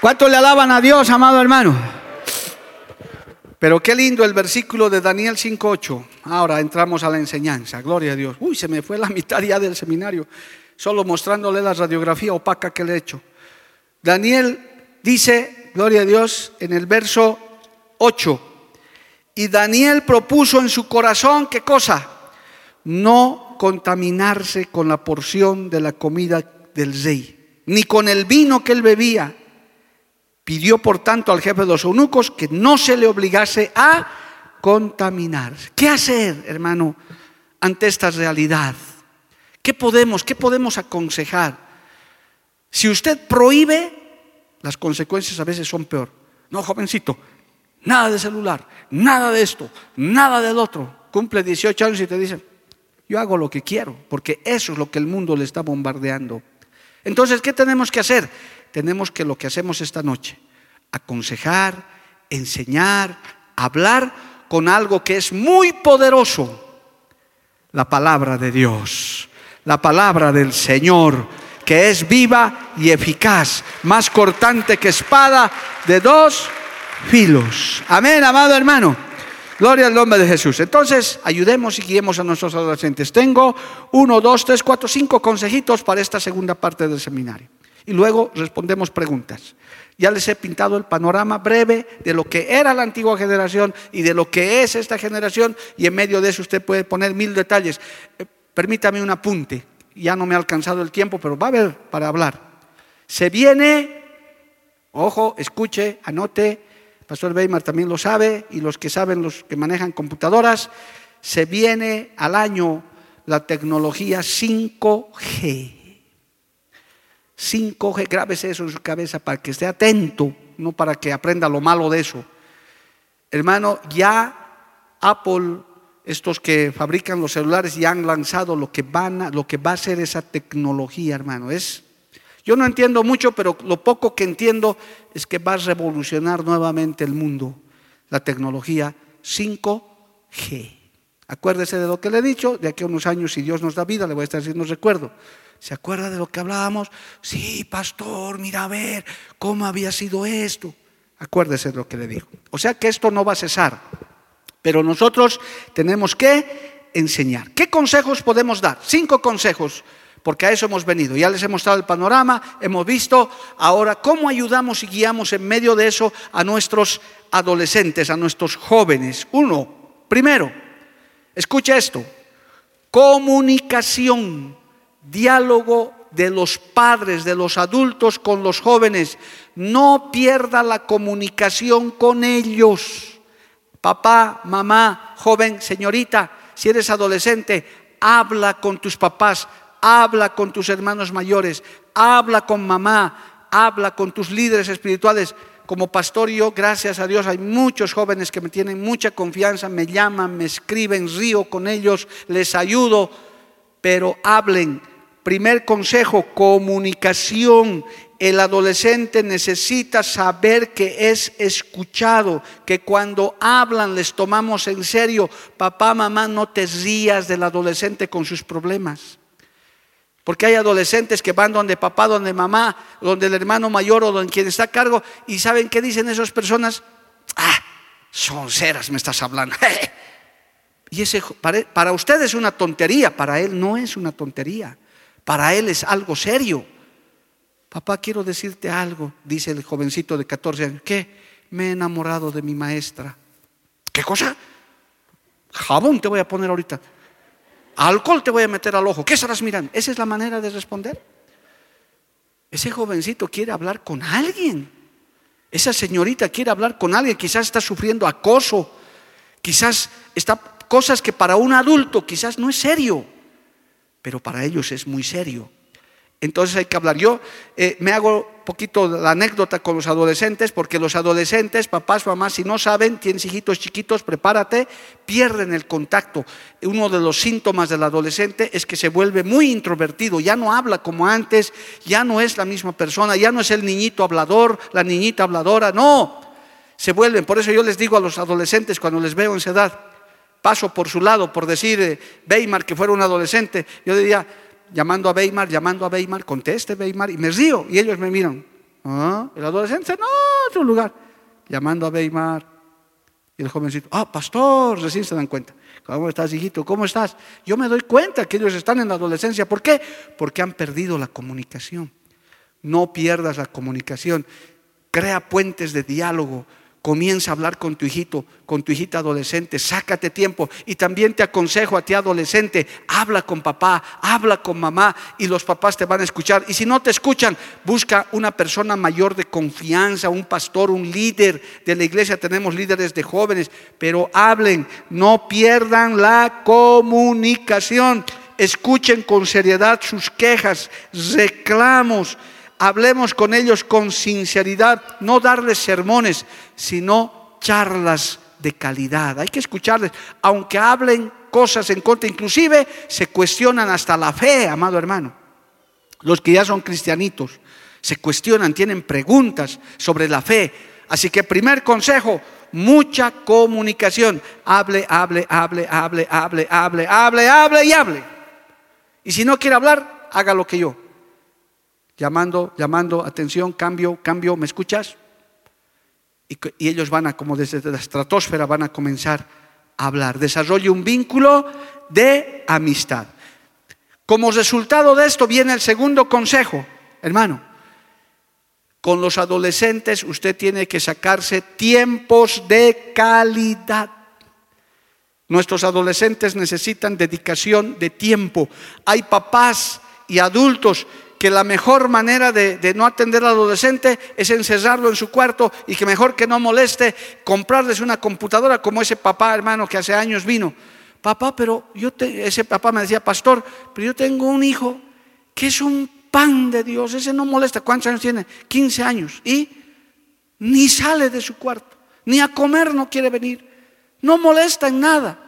¿Cuánto le alaban a Dios, amado hermano? Pero qué lindo el versículo de Daniel 5.8. Ahora entramos a la enseñanza. Gloria a Dios. Uy, se me fue la mitad ya del seminario, solo mostrándole la radiografía opaca que le he hecho. Daniel dice, gloria a Dios, en el verso 8. Y Daniel propuso en su corazón, ¿qué cosa? No contaminarse con la porción de la comida del rey, ni con el vino que él bebía Pidió, por tanto, al jefe de los eunucos que no se le obligase a contaminar. ¿Qué hacer, hermano, ante esta realidad? ¿Qué podemos, qué podemos aconsejar? Si usted prohíbe, las consecuencias a veces son peor. No, jovencito, nada de celular, nada de esto, nada del otro. Cumple 18 años y te dicen, yo hago lo que quiero, porque eso es lo que el mundo le está bombardeando. Entonces, ¿qué tenemos que hacer? tenemos que lo que hacemos esta noche, aconsejar, enseñar, hablar con algo que es muy poderoso, la palabra de Dios, la palabra del Señor, que es viva y eficaz, más cortante que espada de dos filos. Amén, amado hermano. Gloria al nombre de Jesús. Entonces, ayudemos y guiemos a nuestros adolescentes. Tengo uno, dos, tres, cuatro, cinco consejitos para esta segunda parte del seminario y luego respondemos preguntas. Ya les he pintado el panorama breve de lo que era la antigua generación y de lo que es esta generación y en medio de eso usted puede poner mil detalles. Eh, permítame un apunte, ya no me ha alcanzado el tiempo, pero va a haber para hablar. Se viene, ojo, escuche, anote, Pastor Weimar también lo sabe y los que saben, los que manejan computadoras, se viene al año la tecnología 5G. 5G, grábese eso en su cabeza para que esté atento, no para que aprenda lo malo de eso. Hermano, ya Apple, estos que fabrican los celulares, ya han lanzado lo que, van lo que va a ser esa tecnología, hermano. Es, yo no entiendo mucho, pero lo poco que entiendo es que va a revolucionar nuevamente el mundo, la tecnología 5G. Acuérdese de lo que le he dicho, de aquí a unos años, si Dios nos da vida, le voy a estar diciendo recuerdo. ¿Se acuerda de lo que hablábamos? Sí, pastor, mira a ver cómo había sido esto. Acuérdese de lo que le digo. O sea que esto no va a cesar, pero nosotros tenemos que enseñar. ¿Qué consejos podemos dar? Cinco consejos, porque a eso hemos venido. Ya les he mostrado el panorama, hemos visto ahora cómo ayudamos y guiamos en medio de eso a nuestros adolescentes, a nuestros jóvenes. Uno, primero, Escucha esto, comunicación, diálogo de los padres, de los adultos con los jóvenes. No pierda la comunicación con ellos. Papá, mamá, joven, señorita, si eres adolescente, habla con tus papás, habla con tus hermanos mayores, habla con mamá, habla con tus líderes espirituales como pastor yo, gracias a Dios, hay muchos jóvenes que me tienen mucha confianza, me llaman, me escriben, río con ellos, les ayudo, pero hablen. Primer consejo, comunicación. El adolescente necesita saber que es escuchado, que cuando hablan les tomamos en serio. Papá, mamá, no te rías del adolescente con sus problemas. Porque hay adolescentes que van donde papá, donde mamá, donde el hermano mayor o donde quien está a cargo y saben qué dicen esas personas. Ah, son ceras, me estás hablando. y ese para, usted es una tontería, para él no es una tontería. Para él es algo serio. Papá, quiero decirte algo, dice el jovencito de 14 años. ¿Qué? Me he enamorado de mi maestra. ¿Qué cosa? Jabón te voy a poner ahorita alcohol te voy a meter al ojo. ¿Qué estarás mirando? Esa es la manera de responder. Ese jovencito quiere hablar con alguien. Esa señorita quiere hablar con alguien. Quizás está sufriendo acoso. Quizás está cosas que para un adulto quizás no es serio. Pero para ellos es muy serio. Entonces hay que hablar. Yo eh, me hago poquito la anécdota con los adolescentes, porque los adolescentes, papás, mamás, si no saben, tienes hijitos chiquitos, prepárate, pierden el contacto. Uno de los síntomas del adolescente es que se vuelve muy introvertido, ya no habla como antes, ya no es la misma persona, ya no es el niñito hablador, la niñita habladora, no, se vuelven. Por eso yo les digo a los adolescentes cuando les veo en esa edad, paso por su lado, por decir eh, Weimar que fuera un adolescente, yo diría, llamando a Weimar, llamando a Weimar, conteste Weimar y me río y ellos me miran. ¿Ah? El adolescente, no, otro lugar. Llamando a Weimar y el jovencito, ah, pastor, recién se dan cuenta. ¿Cómo estás, hijito? ¿Cómo estás? Yo me doy cuenta que ellos están en la adolescencia. ¿Por qué? Porque han perdido la comunicación. No pierdas la comunicación. Crea puentes de diálogo Comienza a hablar con tu hijito, con tu hijita adolescente, sácate tiempo. Y también te aconsejo a ti adolescente, habla con papá, habla con mamá y los papás te van a escuchar. Y si no te escuchan, busca una persona mayor de confianza, un pastor, un líder de la iglesia. Tenemos líderes de jóvenes, pero hablen, no pierdan la comunicación. Escuchen con seriedad sus quejas, reclamos hablemos con ellos con sinceridad, no darles sermones, sino charlas de calidad. Hay que escucharles, aunque hablen cosas en contra, inclusive se cuestionan hasta la fe, amado hermano. Los que ya son cristianitos se cuestionan, tienen preguntas sobre la fe. Así que primer consejo, mucha comunicación. Hable, hable, hable, hable, hable, hable, hable, hable y hable. Y si no quiere hablar, haga lo que yo llamando, llamando, atención, cambio, cambio, ¿me escuchas? Y, ellos van a, como desde la estratosfera, van a comenzar a hablar. Desarrolle un vínculo de amistad. Como resultado de esto viene el segundo consejo, hermano. Con los adolescentes usted tiene que sacarse tiempos de calidad. Nuestros adolescentes necesitan dedicación de tiempo. Hay papás y adultos que la mejor manera de, no atender al adolescente es encerrarlo en su cuarto y que mejor que no moleste, comprarles una computadora como ese papá hermano que hace años vino. Papá, pero yo ese papá me decía, pastor, pero yo tengo un hijo que es un pan de Dios, ese no molesta. ¿Cuántos años tiene? 15 años. Y ni sale de su cuarto, ni a comer no quiere venir, no molesta en nada.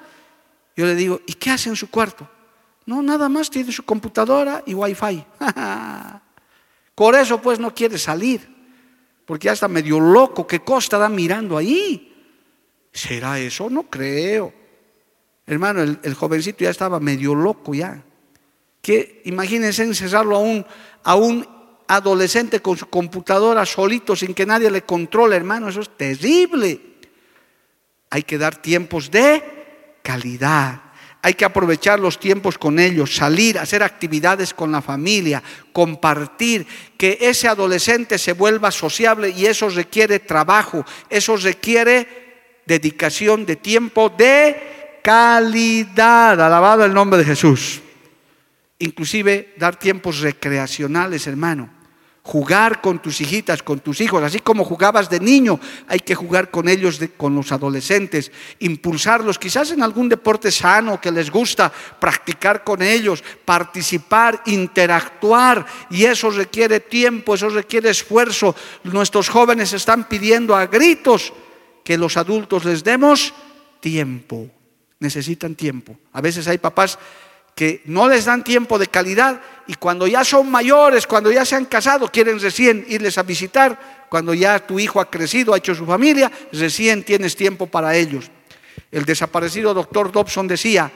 Yo le digo, ¿y qué hace en su cuarto? No, nada más tiene su computadora y wifi. Por eso pues no quiere salir, porque ya está medio loco, ¿qué cosa da mirando ahí? ¿Será eso? No creo. Hermano, el, jovencito ya estaba medio loco ya. Que imagínense encerrarlo a un, a un adolescente con su computadora solito sin que nadie le controle, hermano, eso es terrible. Hay que dar tiempos de calidad. Hay que aprovechar los tiempos con ellos, salir, hacer actividades con la familia, compartir, que ese adolescente se vuelva sociable y eso requiere trabajo, eso requiere dedicación de tiempo de calidad. Alabado el nombre de Jesús. Inclusive dar tiempos recreacionales, hermano jugar con tus hijitas, con tus hijos, así como jugabas de niño, hay que jugar con ellos, con los adolescentes, impulsarlos, quizás en algún deporte sano que les gusta, practicar con ellos, participar, interactuar, y eso requiere tiempo, eso requiere esfuerzo. Nuestros jóvenes están pidiendo a gritos que los adultos les demos tiempo, necesitan tiempo. A veces hay papás que no les dan tiempo de calidad y cuando ya son mayores, cuando ya se han casado, quieren recién irles a visitar, cuando ya tu hijo ha crecido, ha hecho su familia, recién tienes tiempo para ellos. El desaparecido doctor Dobson decía,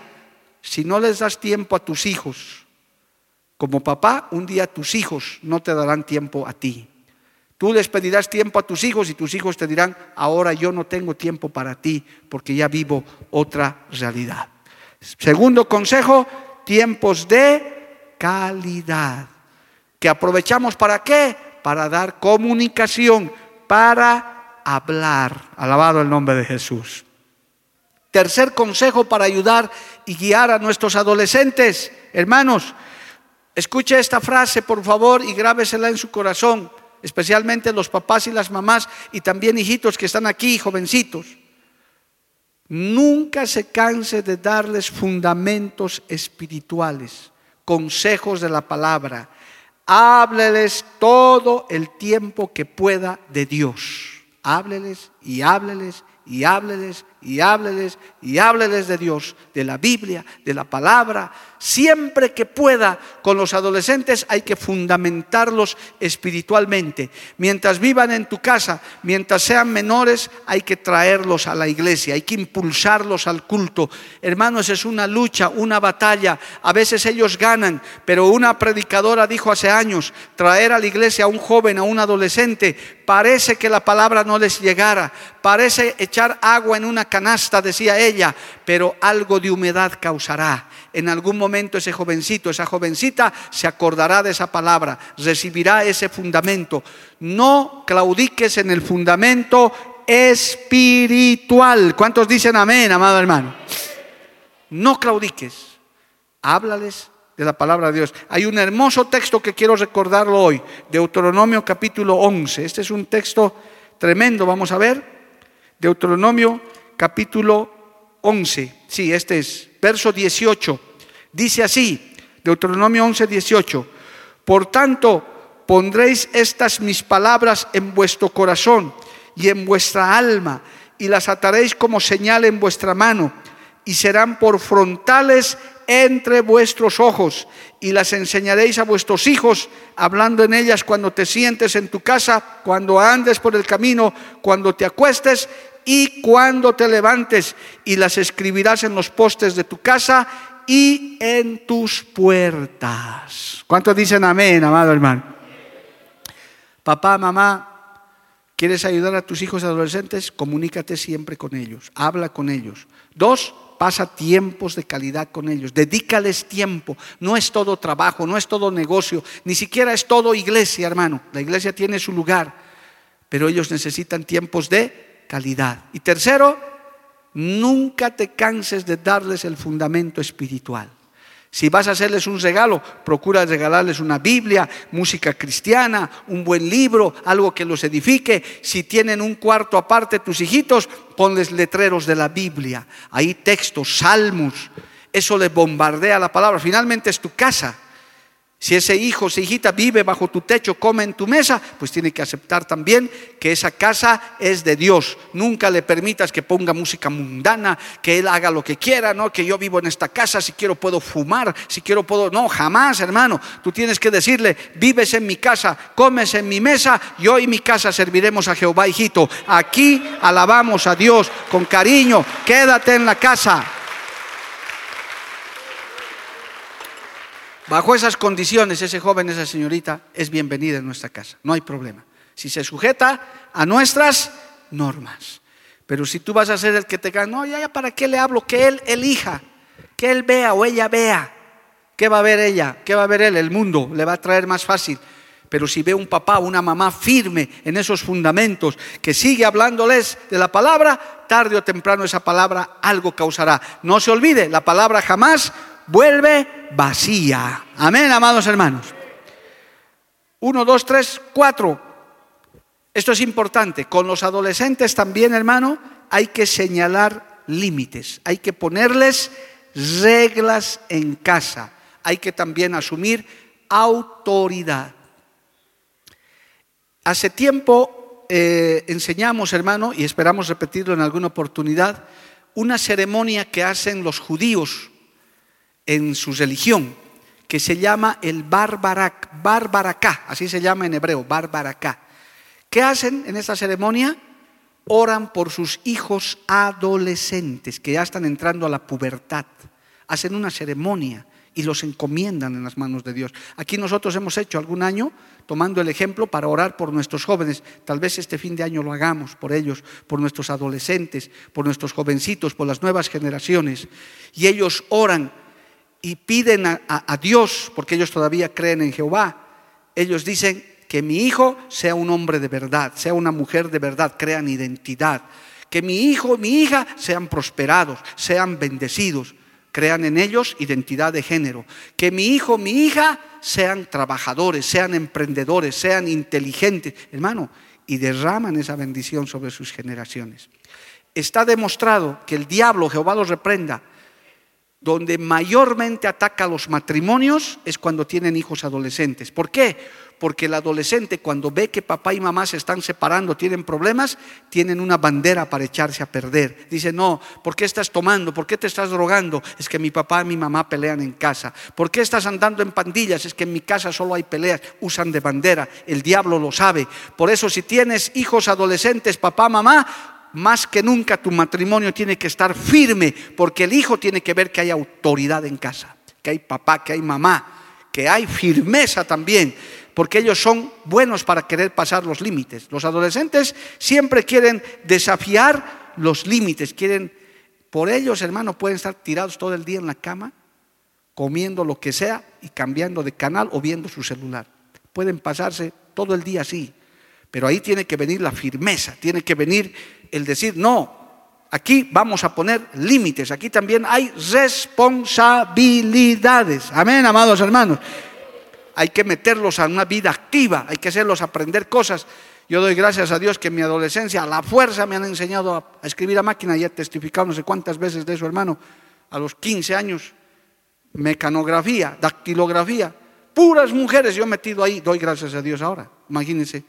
si no les das tiempo a tus hijos, como papá, un día tus hijos no te darán tiempo a ti. Tú les pedirás tiempo a tus hijos y tus hijos te dirán, ahora yo no tengo tiempo para ti porque ya vivo otra realidad. Segundo consejo, tiempos de calidad. ¿Que aprovechamos para qué? Para dar comunicación, para hablar. Alabado el nombre de Jesús. Tercer consejo para ayudar y guiar a nuestros adolescentes. Hermanos, escuche esta frase por favor y grábesela en su corazón, especialmente los papás y las mamás y también hijitos que están aquí, jovencitos. Nunca se canse de darles fundamentos espirituales, consejos de la palabra. Hábleles todo el tiempo que pueda de Dios. Hábleles y hábleles y hábleles y hábleles y hábleles de Dios, de la Biblia, de la palabra. Siempre que pueda con los adolescentes hay que fundamentarlos espiritualmente. Mientras vivan en tu casa, mientras sean menores, hay que traerlos a la iglesia, hay que impulsarlos al culto. Hermanos, es una lucha, una batalla. A veces ellos ganan, pero una predicadora dijo hace años, traer a la iglesia a un joven, a un adolescente, parece que la palabra no les llegara, parece echar agua en una canasta, decía ella, pero algo de humedad causará. En algún momento ese jovencito, esa jovencita se acordará de esa palabra, recibirá ese fundamento. No claudiques en el fundamento espiritual. ¿Cuántos dicen amén, amado hermano? No claudiques. Háblales de la palabra de Dios. Hay un hermoso texto que quiero recordarlo hoy, Deuteronomio capítulo 11. Este es un texto tremendo, vamos a ver. Deuteronomio capítulo 11. Sí, este es, verso 18. Dice así, Deuteronomio 11, 18. Por tanto, pondréis estas mis palabras en vuestro corazón y en vuestra alma, y las ataréis como señal en vuestra mano, y serán por frontales entre vuestros ojos, y las enseñaréis a vuestros hijos, hablando en ellas cuando te sientes en tu casa, cuando andes por el camino, cuando te acuestes y cuando te levantes, y las escribirás en los postes de tu casa y en tus puertas. ¿Cuántos dicen amén, amado hermano? Papá, mamá, ¿quieres ayudar a tus hijos adolescentes? Comunícate siempre con ellos, habla con ellos. Dos, pasa tiempos de calidad con ellos, dedícales tiempo. No es todo trabajo, no es todo negocio, ni siquiera es todo iglesia, hermano. La iglesia tiene su lugar, pero ellos necesitan tiempos de Y tercero, nunca te canses de darles el fundamento espiritual. Si vas a hacerles un regalo, procura regalarles una Biblia, música cristiana, un buen libro, algo que los edifique. Si tienen un cuarto aparte tus hijitos, ponles letreros de la Biblia. Ahí textos, salmos. Eso les bombardea la palabra. Finalmente es tu casa. Si ese hijo, esa hijita vive bajo tu techo, come en tu mesa, pues tiene que aceptar también que esa casa es de Dios. Nunca le permitas que ponga música mundana, que él haga lo que quiera, no, que yo vivo en esta casa, si quiero puedo fumar, si quiero puedo, no, jamás, hermano. Tú tienes que decirle, vives en mi casa, comes en mi mesa, yo y mi casa serviremos a Jehová, hijito. Aquí alabamos a Dios con cariño, quédate en la casa. Bajo esas condiciones, ese joven, esa señorita es bienvenida en nuestra casa, no hay problema. Si se sujeta a nuestras normas. Pero si tú vas a ser el que te gana, no, ya, ya, ¿para qué le hablo? Que él elija, que él vea o ella vea. ¿Qué va a ver ella? ¿Qué va a ver él? El mundo le va a traer más fácil. Pero si ve un papá una mamá firme en esos fundamentos, que sigue hablándoles de la palabra, tarde o temprano esa palabra algo causará. No se olvide, la palabra jamás vuelve vacía. Amén, amados hermanos. Uno, dos, tres, cuatro. Esto es importante. Con los adolescentes también, hermano, hay que señalar límites, hay que ponerles reglas en casa, hay que también asumir autoridad. Hace tiempo eh, enseñamos, hermano, y esperamos repetirlo en alguna oportunidad, una ceremonia que hacen los judíos en su religión, que se llama el Barbarak, Barbaracá, así se llama en hebreo, Barbaracá. ¿Qué hacen en esta ceremonia? Oran por sus hijos adolescentes que ya están entrando a la pubertad. Hacen una ceremonia y los encomiendan en las manos de Dios. Aquí nosotros hemos hecho algún año tomando el ejemplo para orar por nuestros jóvenes. Tal vez este fin de año lo hagamos por ellos, por nuestros adolescentes, por nuestros jovencitos, por las nuevas generaciones. Y ellos oran y piden a, Dios, porque ellos todavía creen en Jehová. Ellos dicen que mi hijo sea un hombre de verdad, sea una mujer de verdad, crean identidad. Que mi hijo, mi hija sean prosperados, sean bendecidos crean en ellos identidad de género. Que mi hijo, mi hija sean trabajadores, sean emprendedores, sean inteligentes, hermano, y derraman esa bendición sobre sus generaciones. Está demostrado que el diablo, Jehová los reprenda, donde mayormente ataca a los matrimonios es cuando tienen hijos adolescentes. ¿Por qué? Porque el adolescente cuando ve que papá y mamá se están separando, tienen problemas, tienen una bandera para echarse a perder. Dice, no, ¿por qué estás tomando? ¿Por qué te estás drogando? Es que mi papá y mi mamá pelean en casa. ¿Por qué estás andando en pandillas? Es que en mi casa solo hay peleas. Usan de bandera. El diablo lo sabe. Por eso si tienes hijos adolescentes, papá, mamá, más que nunca tu matrimonio tiene que estar firme, porque el hijo tiene que ver que hay autoridad en casa, que hay papá, que hay mamá, que hay firmeza también, porque ellos son buenos para querer pasar los límites. Los adolescentes siempre quieren desafiar los límites, quieren, por ellos, hermano, pueden estar tirados todo el día en la cama, comiendo lo que sea y cambiando de canal o viendo su celular. Pueden pasarse todo el día así. Pero ahí tiene que venir la firmeza, tiene que venir el decir, no, aquí vamos a poner límites, aquí también hay responsabilidades. Amén, amados hermanos. Hay que meterlos a una vida activa, hay que hacerlos aprender cosas. Yo doy gracias a Dios que en mi adolescencia a la fuerza me han enseñado a, escribir a máquina y he testificado no sé cuántas veces de eso, hermano. A los 15 años, mecanografía, dactilografía, puras mujeres yo he metido ahí, doy gracias a Dios ahora. Imagínense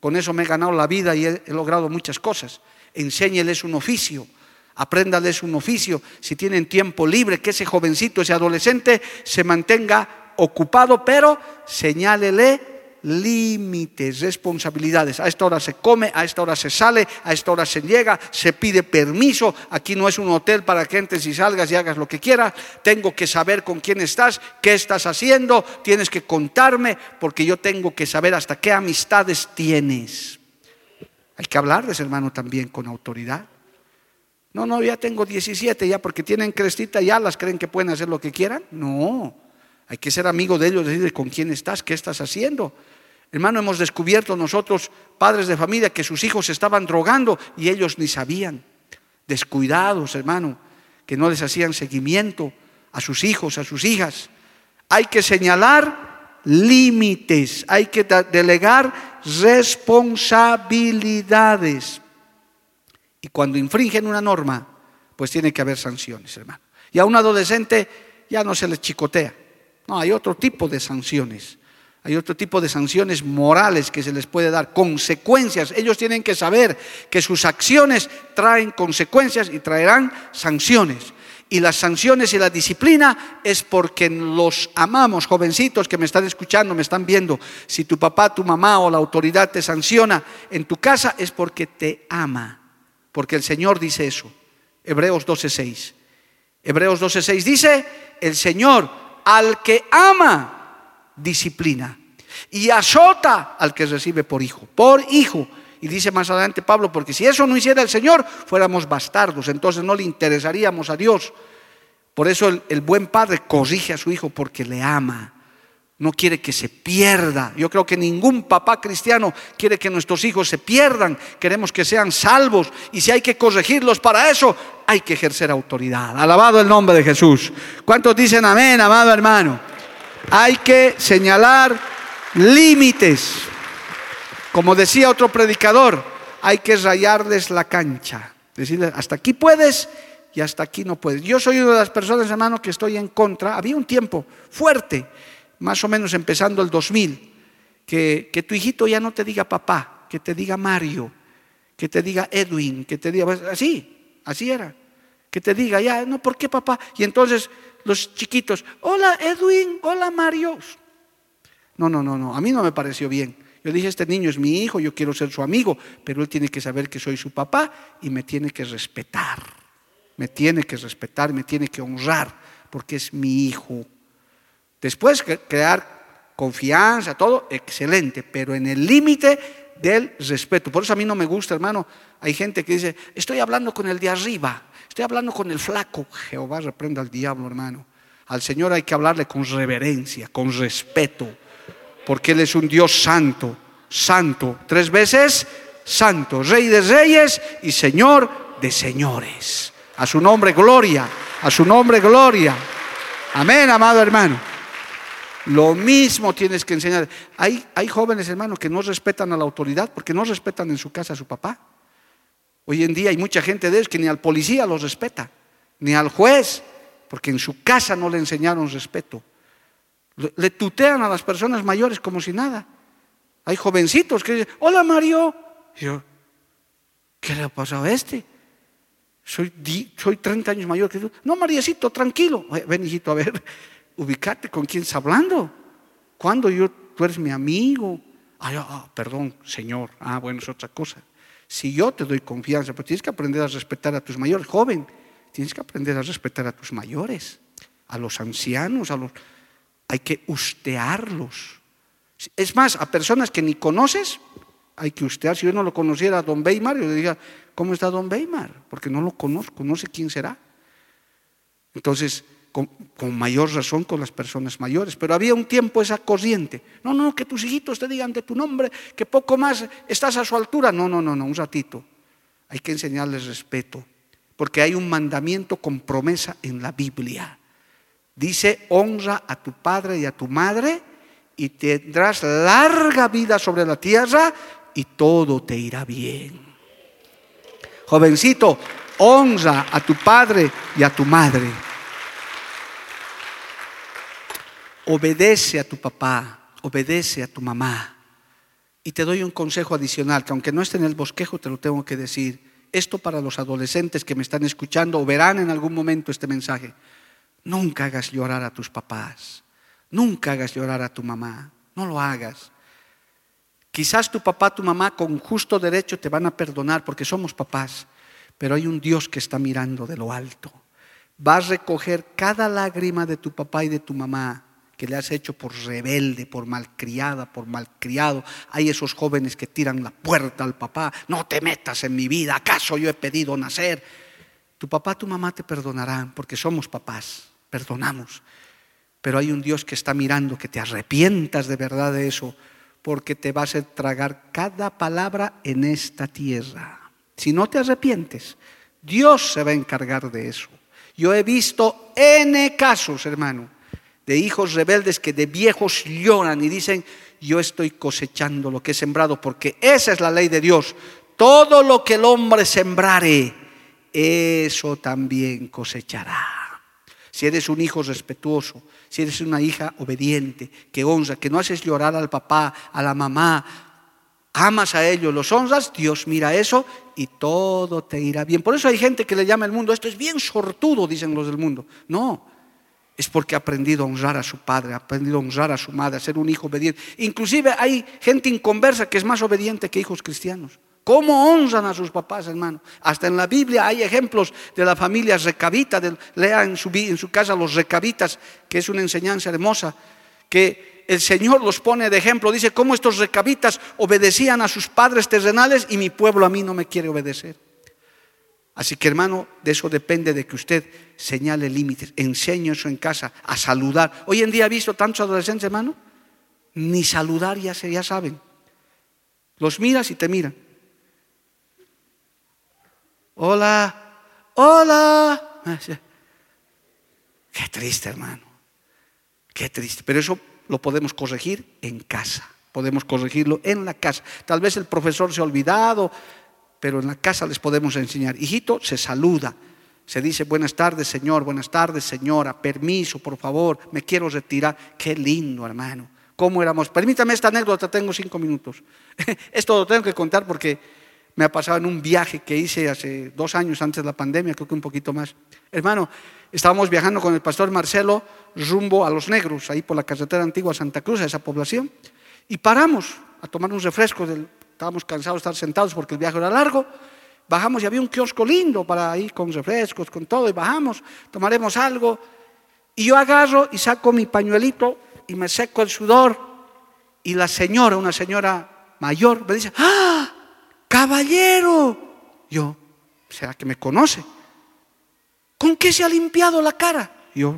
con eso me he ganado la vida y he, logrado muchas cosas. Enséñeles un oficio, apréndales un oficio. Si tienen tiempo libre, que ese jovencito, ese adolescente se mantenga ocupado, pero señálele límites, responsabilidades. A esta hora se come, a esta hora se sale, a esta hora se llega, se pide permiso. Aquí no es un hotel para que entres y salgas y hagas lo que quieras. Tengo que saber con quién estás, qué estás haciendo, tienes que contarme, porque yo tengo que saber hasta qué amistades tienes. Hay que hablarles, hermano, también con autoridad. No, no, ya tengo 17 ya porque tienen crestita ya las creen que pueden hacer lo que quieran. No, hay que ser amigo de ellos, decirles con quién estás, qué estás haciendo. Hermano, hemos descubierto nosotros, padres de familia, que sus hijos estaban drogando y ellos ni sabían. Descuidados, hermano, que no les hacían seguimiento a sus hijos, a sus hijas. Hay que señalar límites, hay que delegar responsabilidades. Y cuando infringen una norma, pues tiene que haber sanciones, hermano. Y a un adolescente ya no se le chicotea. No, hay otro tipo de sanciones. Hay otro tipo de sanciones morales que se les puede dar, consecuencias. Ellos tienen que saber que sus acciones traen consecuencias y traerán sanciones. Y las sanciones y la disciplina es porque los amamos, jovencitos que me están escuchando, me están viendo. Si tu papá, tu mamá o la autoridad te sanciona en tu casa es porque te ama. Porque el Señor dice eso. Hebreos 12:6. Hebreos 12:6 dice, el Señor al que ama, disciplina. Y azota al que recibe por hijo, por hijo. Y dice más adelante Pablo, porque si eso no hiciera el Señor, fuéramos bastardos, entonces no le interesaríamos a Dios. Por eso el, buen padre corrige a su hijo porque le ama no quiere que se pierda. Yo creo que ningún papá cristiano quiere que nuestros hijos se pierdan. Queremos que sean salvos y si hay que corregirlos para eso, hay que ejercer autoridad. Alabado el nombre de Jesús. ¿Cuántos dicen amén, amado hermano? Hay que señalar límites. Como decía otro predicador, hay que rayarles la cancha. Decirles, hasta aquí puedes y hasta aquí no puedes. Yo soy una de las personas, hermano, que estoy en contra. Había un tiempo fuerte más o menos empezando el 2000, que, que tu hijito ya no te diga papá, que te diga Mario, que te diga Edwin, que te diga, pues, así, así era, que te diga, ya, no, ¿por qué papá? Y entonces los chiquitos, hola Edwin, hola Mario. No, no, no, no, a mí no me pareció bien. Yo dije, este niño es mi hijo, yo quiero ser su amigo, pero él tiene que saber que soy su papá y me tiene que respetar. Me tiene que respetar, me tiene que honrar, porque es mi hijo. Después crear confianza, todo, excelente, pero en el límite del respeto. Por eso a mí no me gusta, hermano. Hay gente que dice, estoy hablando con el de arriba, estoy hablando con el flaco. Jehová reprenda al diablo, hermano. Al Señor hay que hablarle con reverencia, con respeto, porque Él es un Dios santo, santo, tres veces santo, Rey de reyes y Señor de señores. A su nombre, gloria, a su nombre, gloria. Amén, amado hermano. Lo mismo tienes que enseñar. Hay, hay jóvenes, hermanos, que no respetan a la autoridad porque no respetan en su casa a su papá. Hoy en día hay mucha gente de ellos que ni al policía los respeta, ni al juez, porque en su casa no le enseñaron respeto. Le tutean a las personas mayores como si nada. Hay jovencitos que dicen, hola Mario. yo, ¿qué le ha pasado a este? Soy, soy 30 años mayor que tú. No, Mariacito, tranquilo. Ven, hijito, a ver ubicate con quién está hablando. Cuando yo, tú eres mi amigo. Ah, perdón, Señor. Ah, bueno, es otra cosa. Si yo te doy confianza, pero tienes que aprender a respetar a tus mayores, joven. Tienes que aprender a respetar a tus mayores, a los ancianos, a los hay que ustearlos. Es más, a personas que ni conoces, hay que ustear. Si yo no lo conociera a don Weimar, yo le diría, ¿cómo está don Weimar? Porque no lo conozco, no sé quién será. Entonces, con, mayor razón con las personas mayores. Pero había un tiempo esa corriente. No, no, que tus hijitos te digan de tu nombre, que poco más estás a su altura. No, no, no, no, un ratito. Hay que enseñarles respeto, porque hay un mandamiento con promesa en la Biblia. Dice, honra a tu padre y a tu madre y tendrás larga vida sobre la tierra y todo te irá bien. Jovencito, honra a tu padre y a tu madre. obedece a tu papá, obedece a tu mamá. Y te doy un consejo adicional, que aunque no esté en el bosquejo, te lo tengo que decir. Esto para los adolescentes que me están escuchando o verán en algún momento este mensaje. Nunca hagas llorar a tus papás. Nunca hagas llorar a tu mamá. No lo hagas. Quizás tu papá, tu mamá con justo derecho te van a perdonar porque somos papás, pero hay un Dios que está mirando de lo alto. Va a recoger cada lágrima de tu papá y de tu mamá que le has hecho por rebelde, por malcriada, por malcriado. Hay esos jóvenes que tiran la puerta al papá, no te metas en mi vida, ¿acaso yo he pedido nacer? Tu papá, tu mamá te perdonarán porque somos papás, perdonamos. Pero hay un Dios que está mirando que te arrepientas de verdad de eso, porque te va a tragar cada palabra en esta tierra. Si no te arrepientes, Dios se va a encargar de eso. Yo he visto N casos, hermano, de hijos rebeldes que de viejos lloran y dicen, yo estoy cosechando lo que he sembrado, porque esa es la ley de Dios. Todo lo que el hombre sembrare, eso también cosechará. Si eres un hijo respetuoso, si eres una hija obediente, que honra, que no haces llorar al papá, a la mamá, amas a ellos, los honras, Dios mira eso y todo te irá bien. Por eso hay gente que le llama al mundo, esto es bien sortudo, dicen los del mundo. No, es porque ha aprendido a honrar a su padre, ha aprendido a honrar a su madre, a ser un hijo obediente. Inclusive hay gente inconversa que es más obediente que hijos cristianos. ¿Cómo honran a sus papás, hermano? Hasta en la Biblia hay ejemplos de la familia recabita, lea en su, casa los recabitas, que es una enseñanza hermosa, que el Señor los pone de ejemplo. Dice, cómo estos recabitas obedecían a sus padres terrenales y mi pueblo a mí no me quiere obedecer. Así que hermano, de eso depende de que usted señale límites, enseñe eso en casa, a saludar. Hoy en día he visto tantos adolescentes, hermano, ni saludar ya, ya saben. Los miras y te miran. Hola, hola. Ah, Qué triste, hermano. Qué triste. Pero eso lo podemos corregir en casa. Podemos corregirlo en la casa. Tal vez el profesor se ha olvidado, pero en la casa les podemos enseñar. Hijito, se saluda. Se dice buenas tardes, señor, buenas tardes, señora, permiso, por favor, me quiero retirar. Qué lindo, hermano. ¿Cómo éramos? Permítame esta anécdota, tengo cinco minutos. Esto lo tengo que contar porque me ha pasado en un viaje que hice hace dos años antes de la pandemia, creo que un poquito más. Hermano, estábamos viajando con el pastor Marcelo rumbo a Los Negros, ahí por la carretera antigua Santa Cruz, a esa población, y paramos a tomar un refresco Estábamos cansados de estar sentados porque el viaje era largo. Bajamos y había un kiosco lindo para ir con refrescos, con todo, y bajamos, tomaremos algo. Y yo agarro y saco mi pañuelito y me seco el sudor. Y la señora, una señora mayor, me dice, ¡ah! ¡Caballero! Yo, ¿será que me conoce? ¿Con qué se ha limpiado la cara? Yo,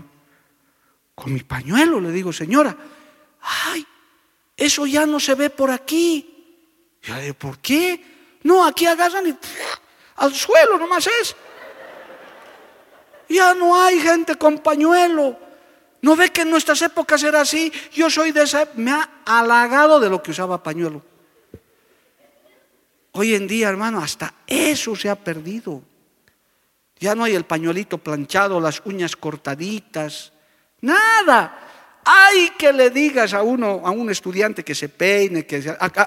con mi pañuelo, le digo, señora, ¡ay! Eso ya no se ve por aquí. Yo le digo, ¿por qué? No, aquí agarran y al suelo nomás es. Ya no hay gente con pañuelo. ¿No ve que en nuestras épocas era así? Yo soy de esa... Me ha halagado de lo que usaba pañuelo. Hoy en día, hermano, hasta eso se ha perdido. Ya no hay el pañuelito planchado, las uñas cortaditas, nada. Hay que le digas a uno, a un estudiante que se peine, que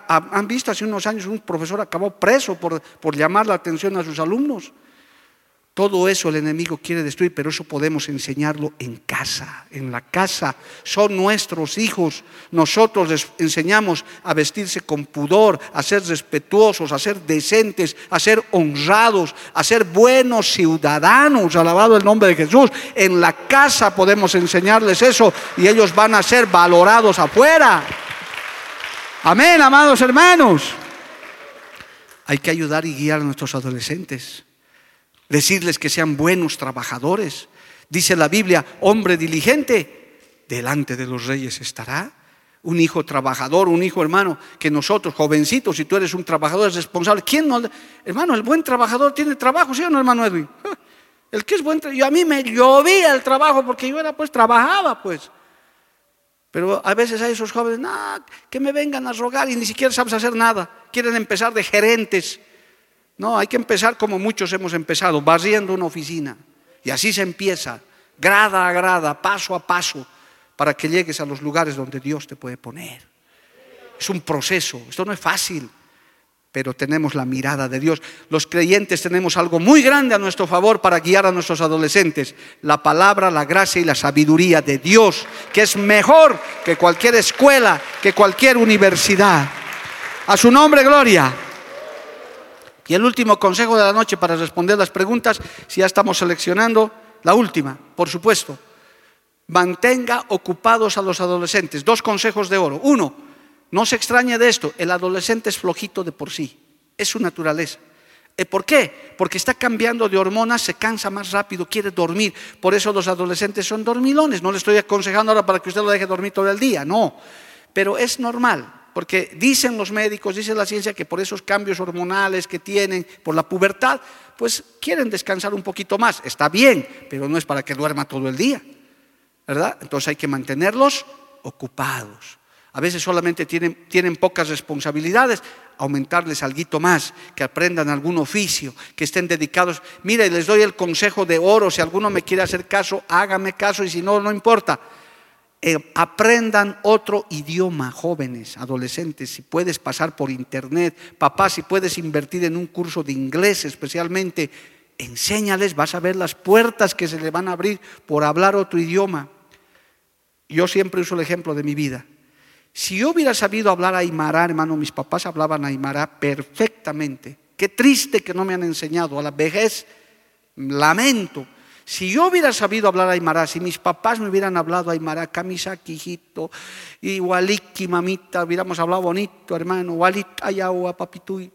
han visto hace unos años un profesor acabó preso por, por llamar la atención a sus alumnos. Todo eso el enemigo quiere destruir, pero eso podemos enseñarlo en casa, en la casa. Son nuestros hijos. Nosotros les enseñamos a vestirse con pudor, a ser respetuosos, a ser decentes, a ser honrados, a ser buenos ciudadanos. Alabado el nombre de Jesús. En la casa podemos enseñarles eso y ellos van a ser valorados afuera. Amén, amados hermanos. Hay que ayudar y guiar a nuestros adolescentes decirles que sean buenos trabajadores. Dice la Biblia, hombre diligente, delante de los reyes estará. Un hijo trabajador, un hijo hermano, que nosotros, jovencitos, si tú eres un trabajador es responsable, ¿quién no? Hermano, el buen trabajador tiene trabajo, ¿sí o no, hermano Edwin? El que es buen yo a mí me llovía el trabajo porque yo era pues trabajaba pues. Pero a veces hay esos jóvenes, que me vengan a rogar y ni siquiera sabes hacer nada. Quieren empezar de gerentes no, hay que empezar como muchos hemos empezado, barriendo una oficina. Y así se empieza, grada a grada, paso a paso, para que llegues a los lugares donde Dios te puede poner. Es un proceso, esto no es fácil, pero tenemos la mirada de Dios. Los creyentes tenemos algo muy grande a nuestro favor para guiar a nuestros adolescentes, la palabra, la gracia y la sabiduría de Dios, que es mejor que cualquier escuela, que cualquier universidad. A su nombre, gloria. Y el último consejo de la noche para responder las preguntas, si ya estamos seleccionando, la última, por supuesto. Mantenga ocupados a los adolescentes. Dos consejos de oro. Uno, no se extrañe de esto, el adolescente es flojito de por sí, es su naturaleza. Eh, ¿Por qué? Porque está cambiando de hormonas, se cansa más rápido, quiere dormir. Por eso los adolescentes son dormilones. No le estoy aconsejando ahora para que usted lo deje dormir todo el día, no. Pero es normal. Porque dicen los médicos, dice la ciencia que por esos cambios hormonales que tienen, por la pubertad, pues quieren descansar un poquito más. Está bien, pero no es para que duerma todo el día. ¿Verdad? Entonces hay que mantenerlos ocupados. A veces solamente tienen, tienen pocas responsabilidades, aumentarles algo más, que aprendan algún oficio, que estén dedicados. Mira, les doy el consejo de oro, si alguno me quiere hacer caso, hágame caso y si no, no importa eh, aprendan otro idioma, jóvenes, adolescentes, si puedes pasar por internet, papá, si puedes invertir en un curso de inglés especialmente, enséñales, vas a ver las puertas que se le van a abrir por hablar otro idioma. Yo siempre uso el ejemplo de mi vida. Si yo hubiera sabido hablar aymara, hermano, mis papás hablaban aymara perfectamente. Qué triste que no me han enseñado. A la vejez, lamento. Si yo hubiera sabido hablar aymara, si mis papás me hubieran hablado aymara, camisa, quijito, y waliki, mamita, hubiéramos hablado bonito, hermano, walit, ayawa, papituy,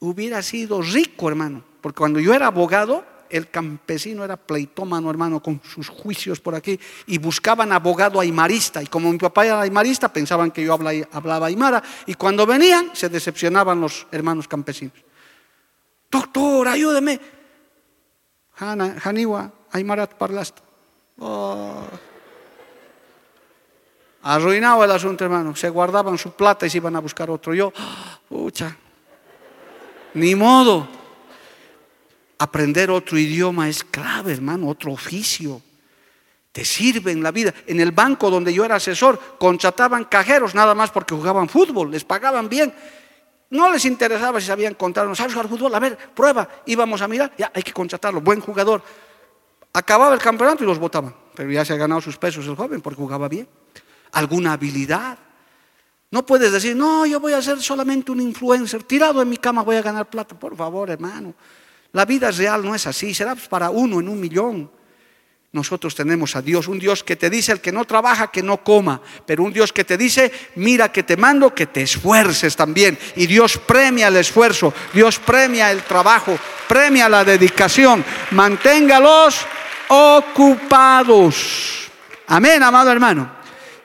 hubiera sido rico, hermano. Porque cuando yo era abogado, el campesino era pleitómano, hermano, con sus juicios por aquí, y buscaban abogado aymarista. Y como mi papá era aymarista, pensaban que yo hablaba aymara, y cuando venían, se decepcionaban los hermanos campesinos. Doctor, ayúdeme. Haniwa, aymarat parlaste. Oh. Arruinaba el asunto, hermano. Se guardaban su plata y se iban a buscar otro. Yo, pucha, ni modo. Aprender otro idioma es clave, hermano, otro oficio. Te sirve en la vida. En el banco donde yo era asesor, contrataban cajeros nada más porque jugaban fútbol, les pagaban bien. No les interesaba si sabían contar o no. ¿Sabes jugar fútbol? A ver, prueba. Íbamos a mirar, ya hay que contratarlo, buen jugador. Acababa el campeonato y los votaban. Pero ya se ha ganado sus pesos el joven porque jugaba bien. Alguna habilidad. No puedes decir, no, yo voy a ser solamente un influencer, tirado en mi cama voy a ganar plata. Por favor, hermano. La vida real no es así, será para uno en un millón. Nosotros tenemos a Dios, un Dios que te dice el que no trabaja, que no coma, pero un Dios que te dice, mira que te mando, que te esfuerces también. Y Dios premia el esfuerzo, Dios premia el trabajo, premia la dedicación. Manténgalos ocupados. Amén, amado hermano.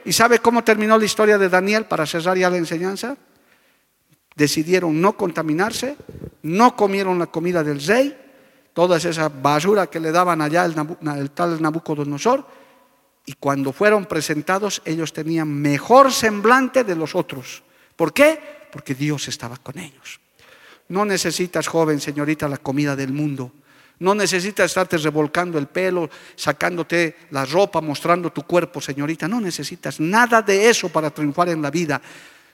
¿Y sabe cómo terminó la historia de Daniel para cerrar ya la enseñanza? decidieron no contaminarse, no comieron la comida del rey, toda esa basura que le daban allá el, tal Nabucodonosor, y cuando fueron presentados ellos tenían mejor semblante de los otros. ¿Por qué? Porque Dios estaba con ellos. No necesitas, joven, señorita, la comida del mundo. No necesitas estarte revolcando el pelo, sacándote la ropa, mostrando tu cuerpo, señorita. No necesitas nada de eso para triunfar en la vida.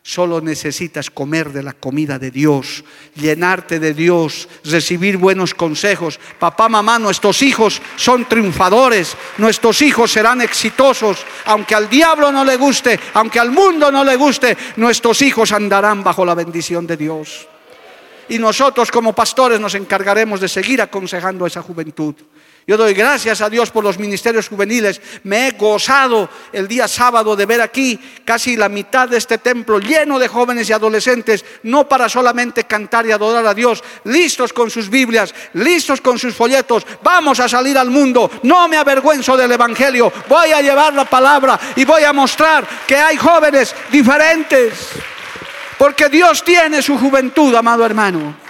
Solo necesitas comer de la comida de Dios, llenarte de Dios, recibir buenos consejos. Papá, mamá, nuestros hijos son triunfadores, nuestros hijos serán exitosos. Aunque al diablo no le guste, aunque al mundo no le guste, nuestros hijos andarán bajo la bendición de Dios. Y nosotros como pastores nos encargaremos de seguir aconsejando a esa juventud. Yo doy gracias a Dios por los ministerios juveniles. Me he gozado el día sábado de ver aquí casi la mitad de este templo lleno de jóvenes y adolescentes, no para solamente cantar y adorar a Dios, listos con sus Biblias, listos con sus folletos. Vamos a salir al mundo. No me avergüenzo del Evangelio. Voy a llevar la palabra y voy a mostrar que hay jóvenes diferentes. Porque Dios tiene su juventud, amado hermano.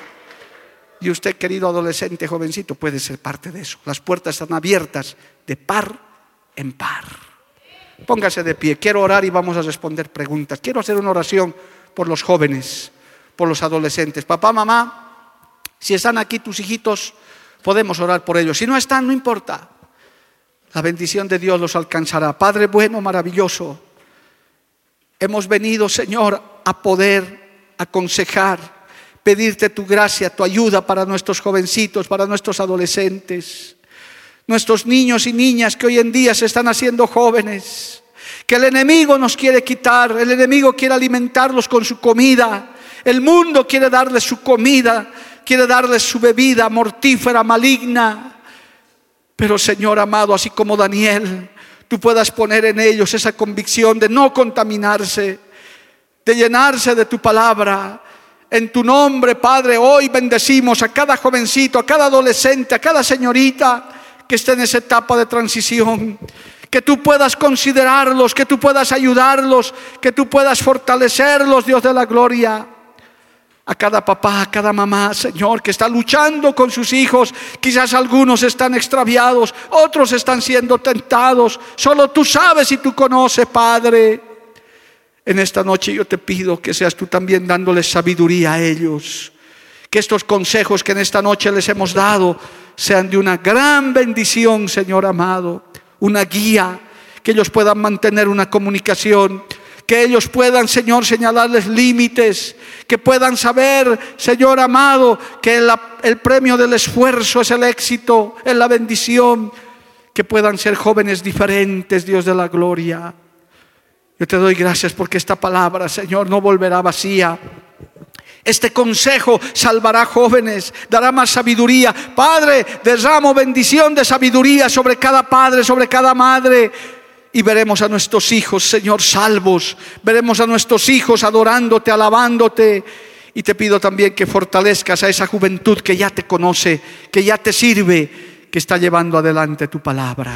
Y usted, querido adolescente, jovencito, puede ser parte de eso. Las puertas están abiertas de par en par. Póngase de pie. Quiero orar y vamos a responder preguntas. Quiero hacer una oración por los jóvenes, por los adolescentes. Papá, mamá, si están aquí tus hijitos, podemos orar por ellos. Si no están, no importa. La bendición de Dios los alcanzará. Padre bueno, maravilloso. Hemos venido, Señor, a poder aconsejar pedirte tu gracia, tu ayuda para nuestros jovencitos, para nuestros adolescentes, nuestros niños y niñas que hoy en día se están haciendo jóvenes, que el enemigo nos quiere quitar, el enemigo quiere alimentarlos con su comida, el mundo quiere darles su comida, quiere darles su bebida mortífera, maligna. Pero Señor amado, así como Daniel, tú puedas poner en ellos esa convicción de no contaminarse, de llenarse de tu palabra, en tu nombre, Padre, hoy bendecimos a cada jovencito, a cada adolescente, a cada señorita que esté en esa etapa de transición. Que tú puedas considerarlos, que tú puedas ayudarlos, que tú puedas fortalecerlos, Dios de la gloria. A cada papá, a cada mamá, Señor, que está luchando con sus hijos. Quizás algunos están extraviados, otros están siendo tentados. Solo tú sabes y tú conoces, Padre. En esta noche yo te pido que seas tú también dándoles sabiduría a ellos. Que estos consejos que en esta noche les hemos dado sean de una gran bendición, Señor amado. Una guía, que ellos puedan mantener una comunicación que ellos puedan, Señor, señalarles límites, que puedan saber, Señor amado, que el premio del esfuerzo es el éxito, es la bendición, que puedan ser jóvenes diferentes, Dios de la gloria. Yo te doy gracias porque esta palabra, Señor, no volverá vacía. Este consejo salvará jóvenes, dará más sabiduría. Padre, derramo bendición de sabiduría sobre cada padre, sobre cada madre. Y veremos a nuestros hijos, Señor, salvos. Veremos a nuestros hijos adorándote, alabándote. Y te pido también que fortalezcas a esa juventud que ya te conoce, que ya te sirve, que está llevando adelante tu palabra.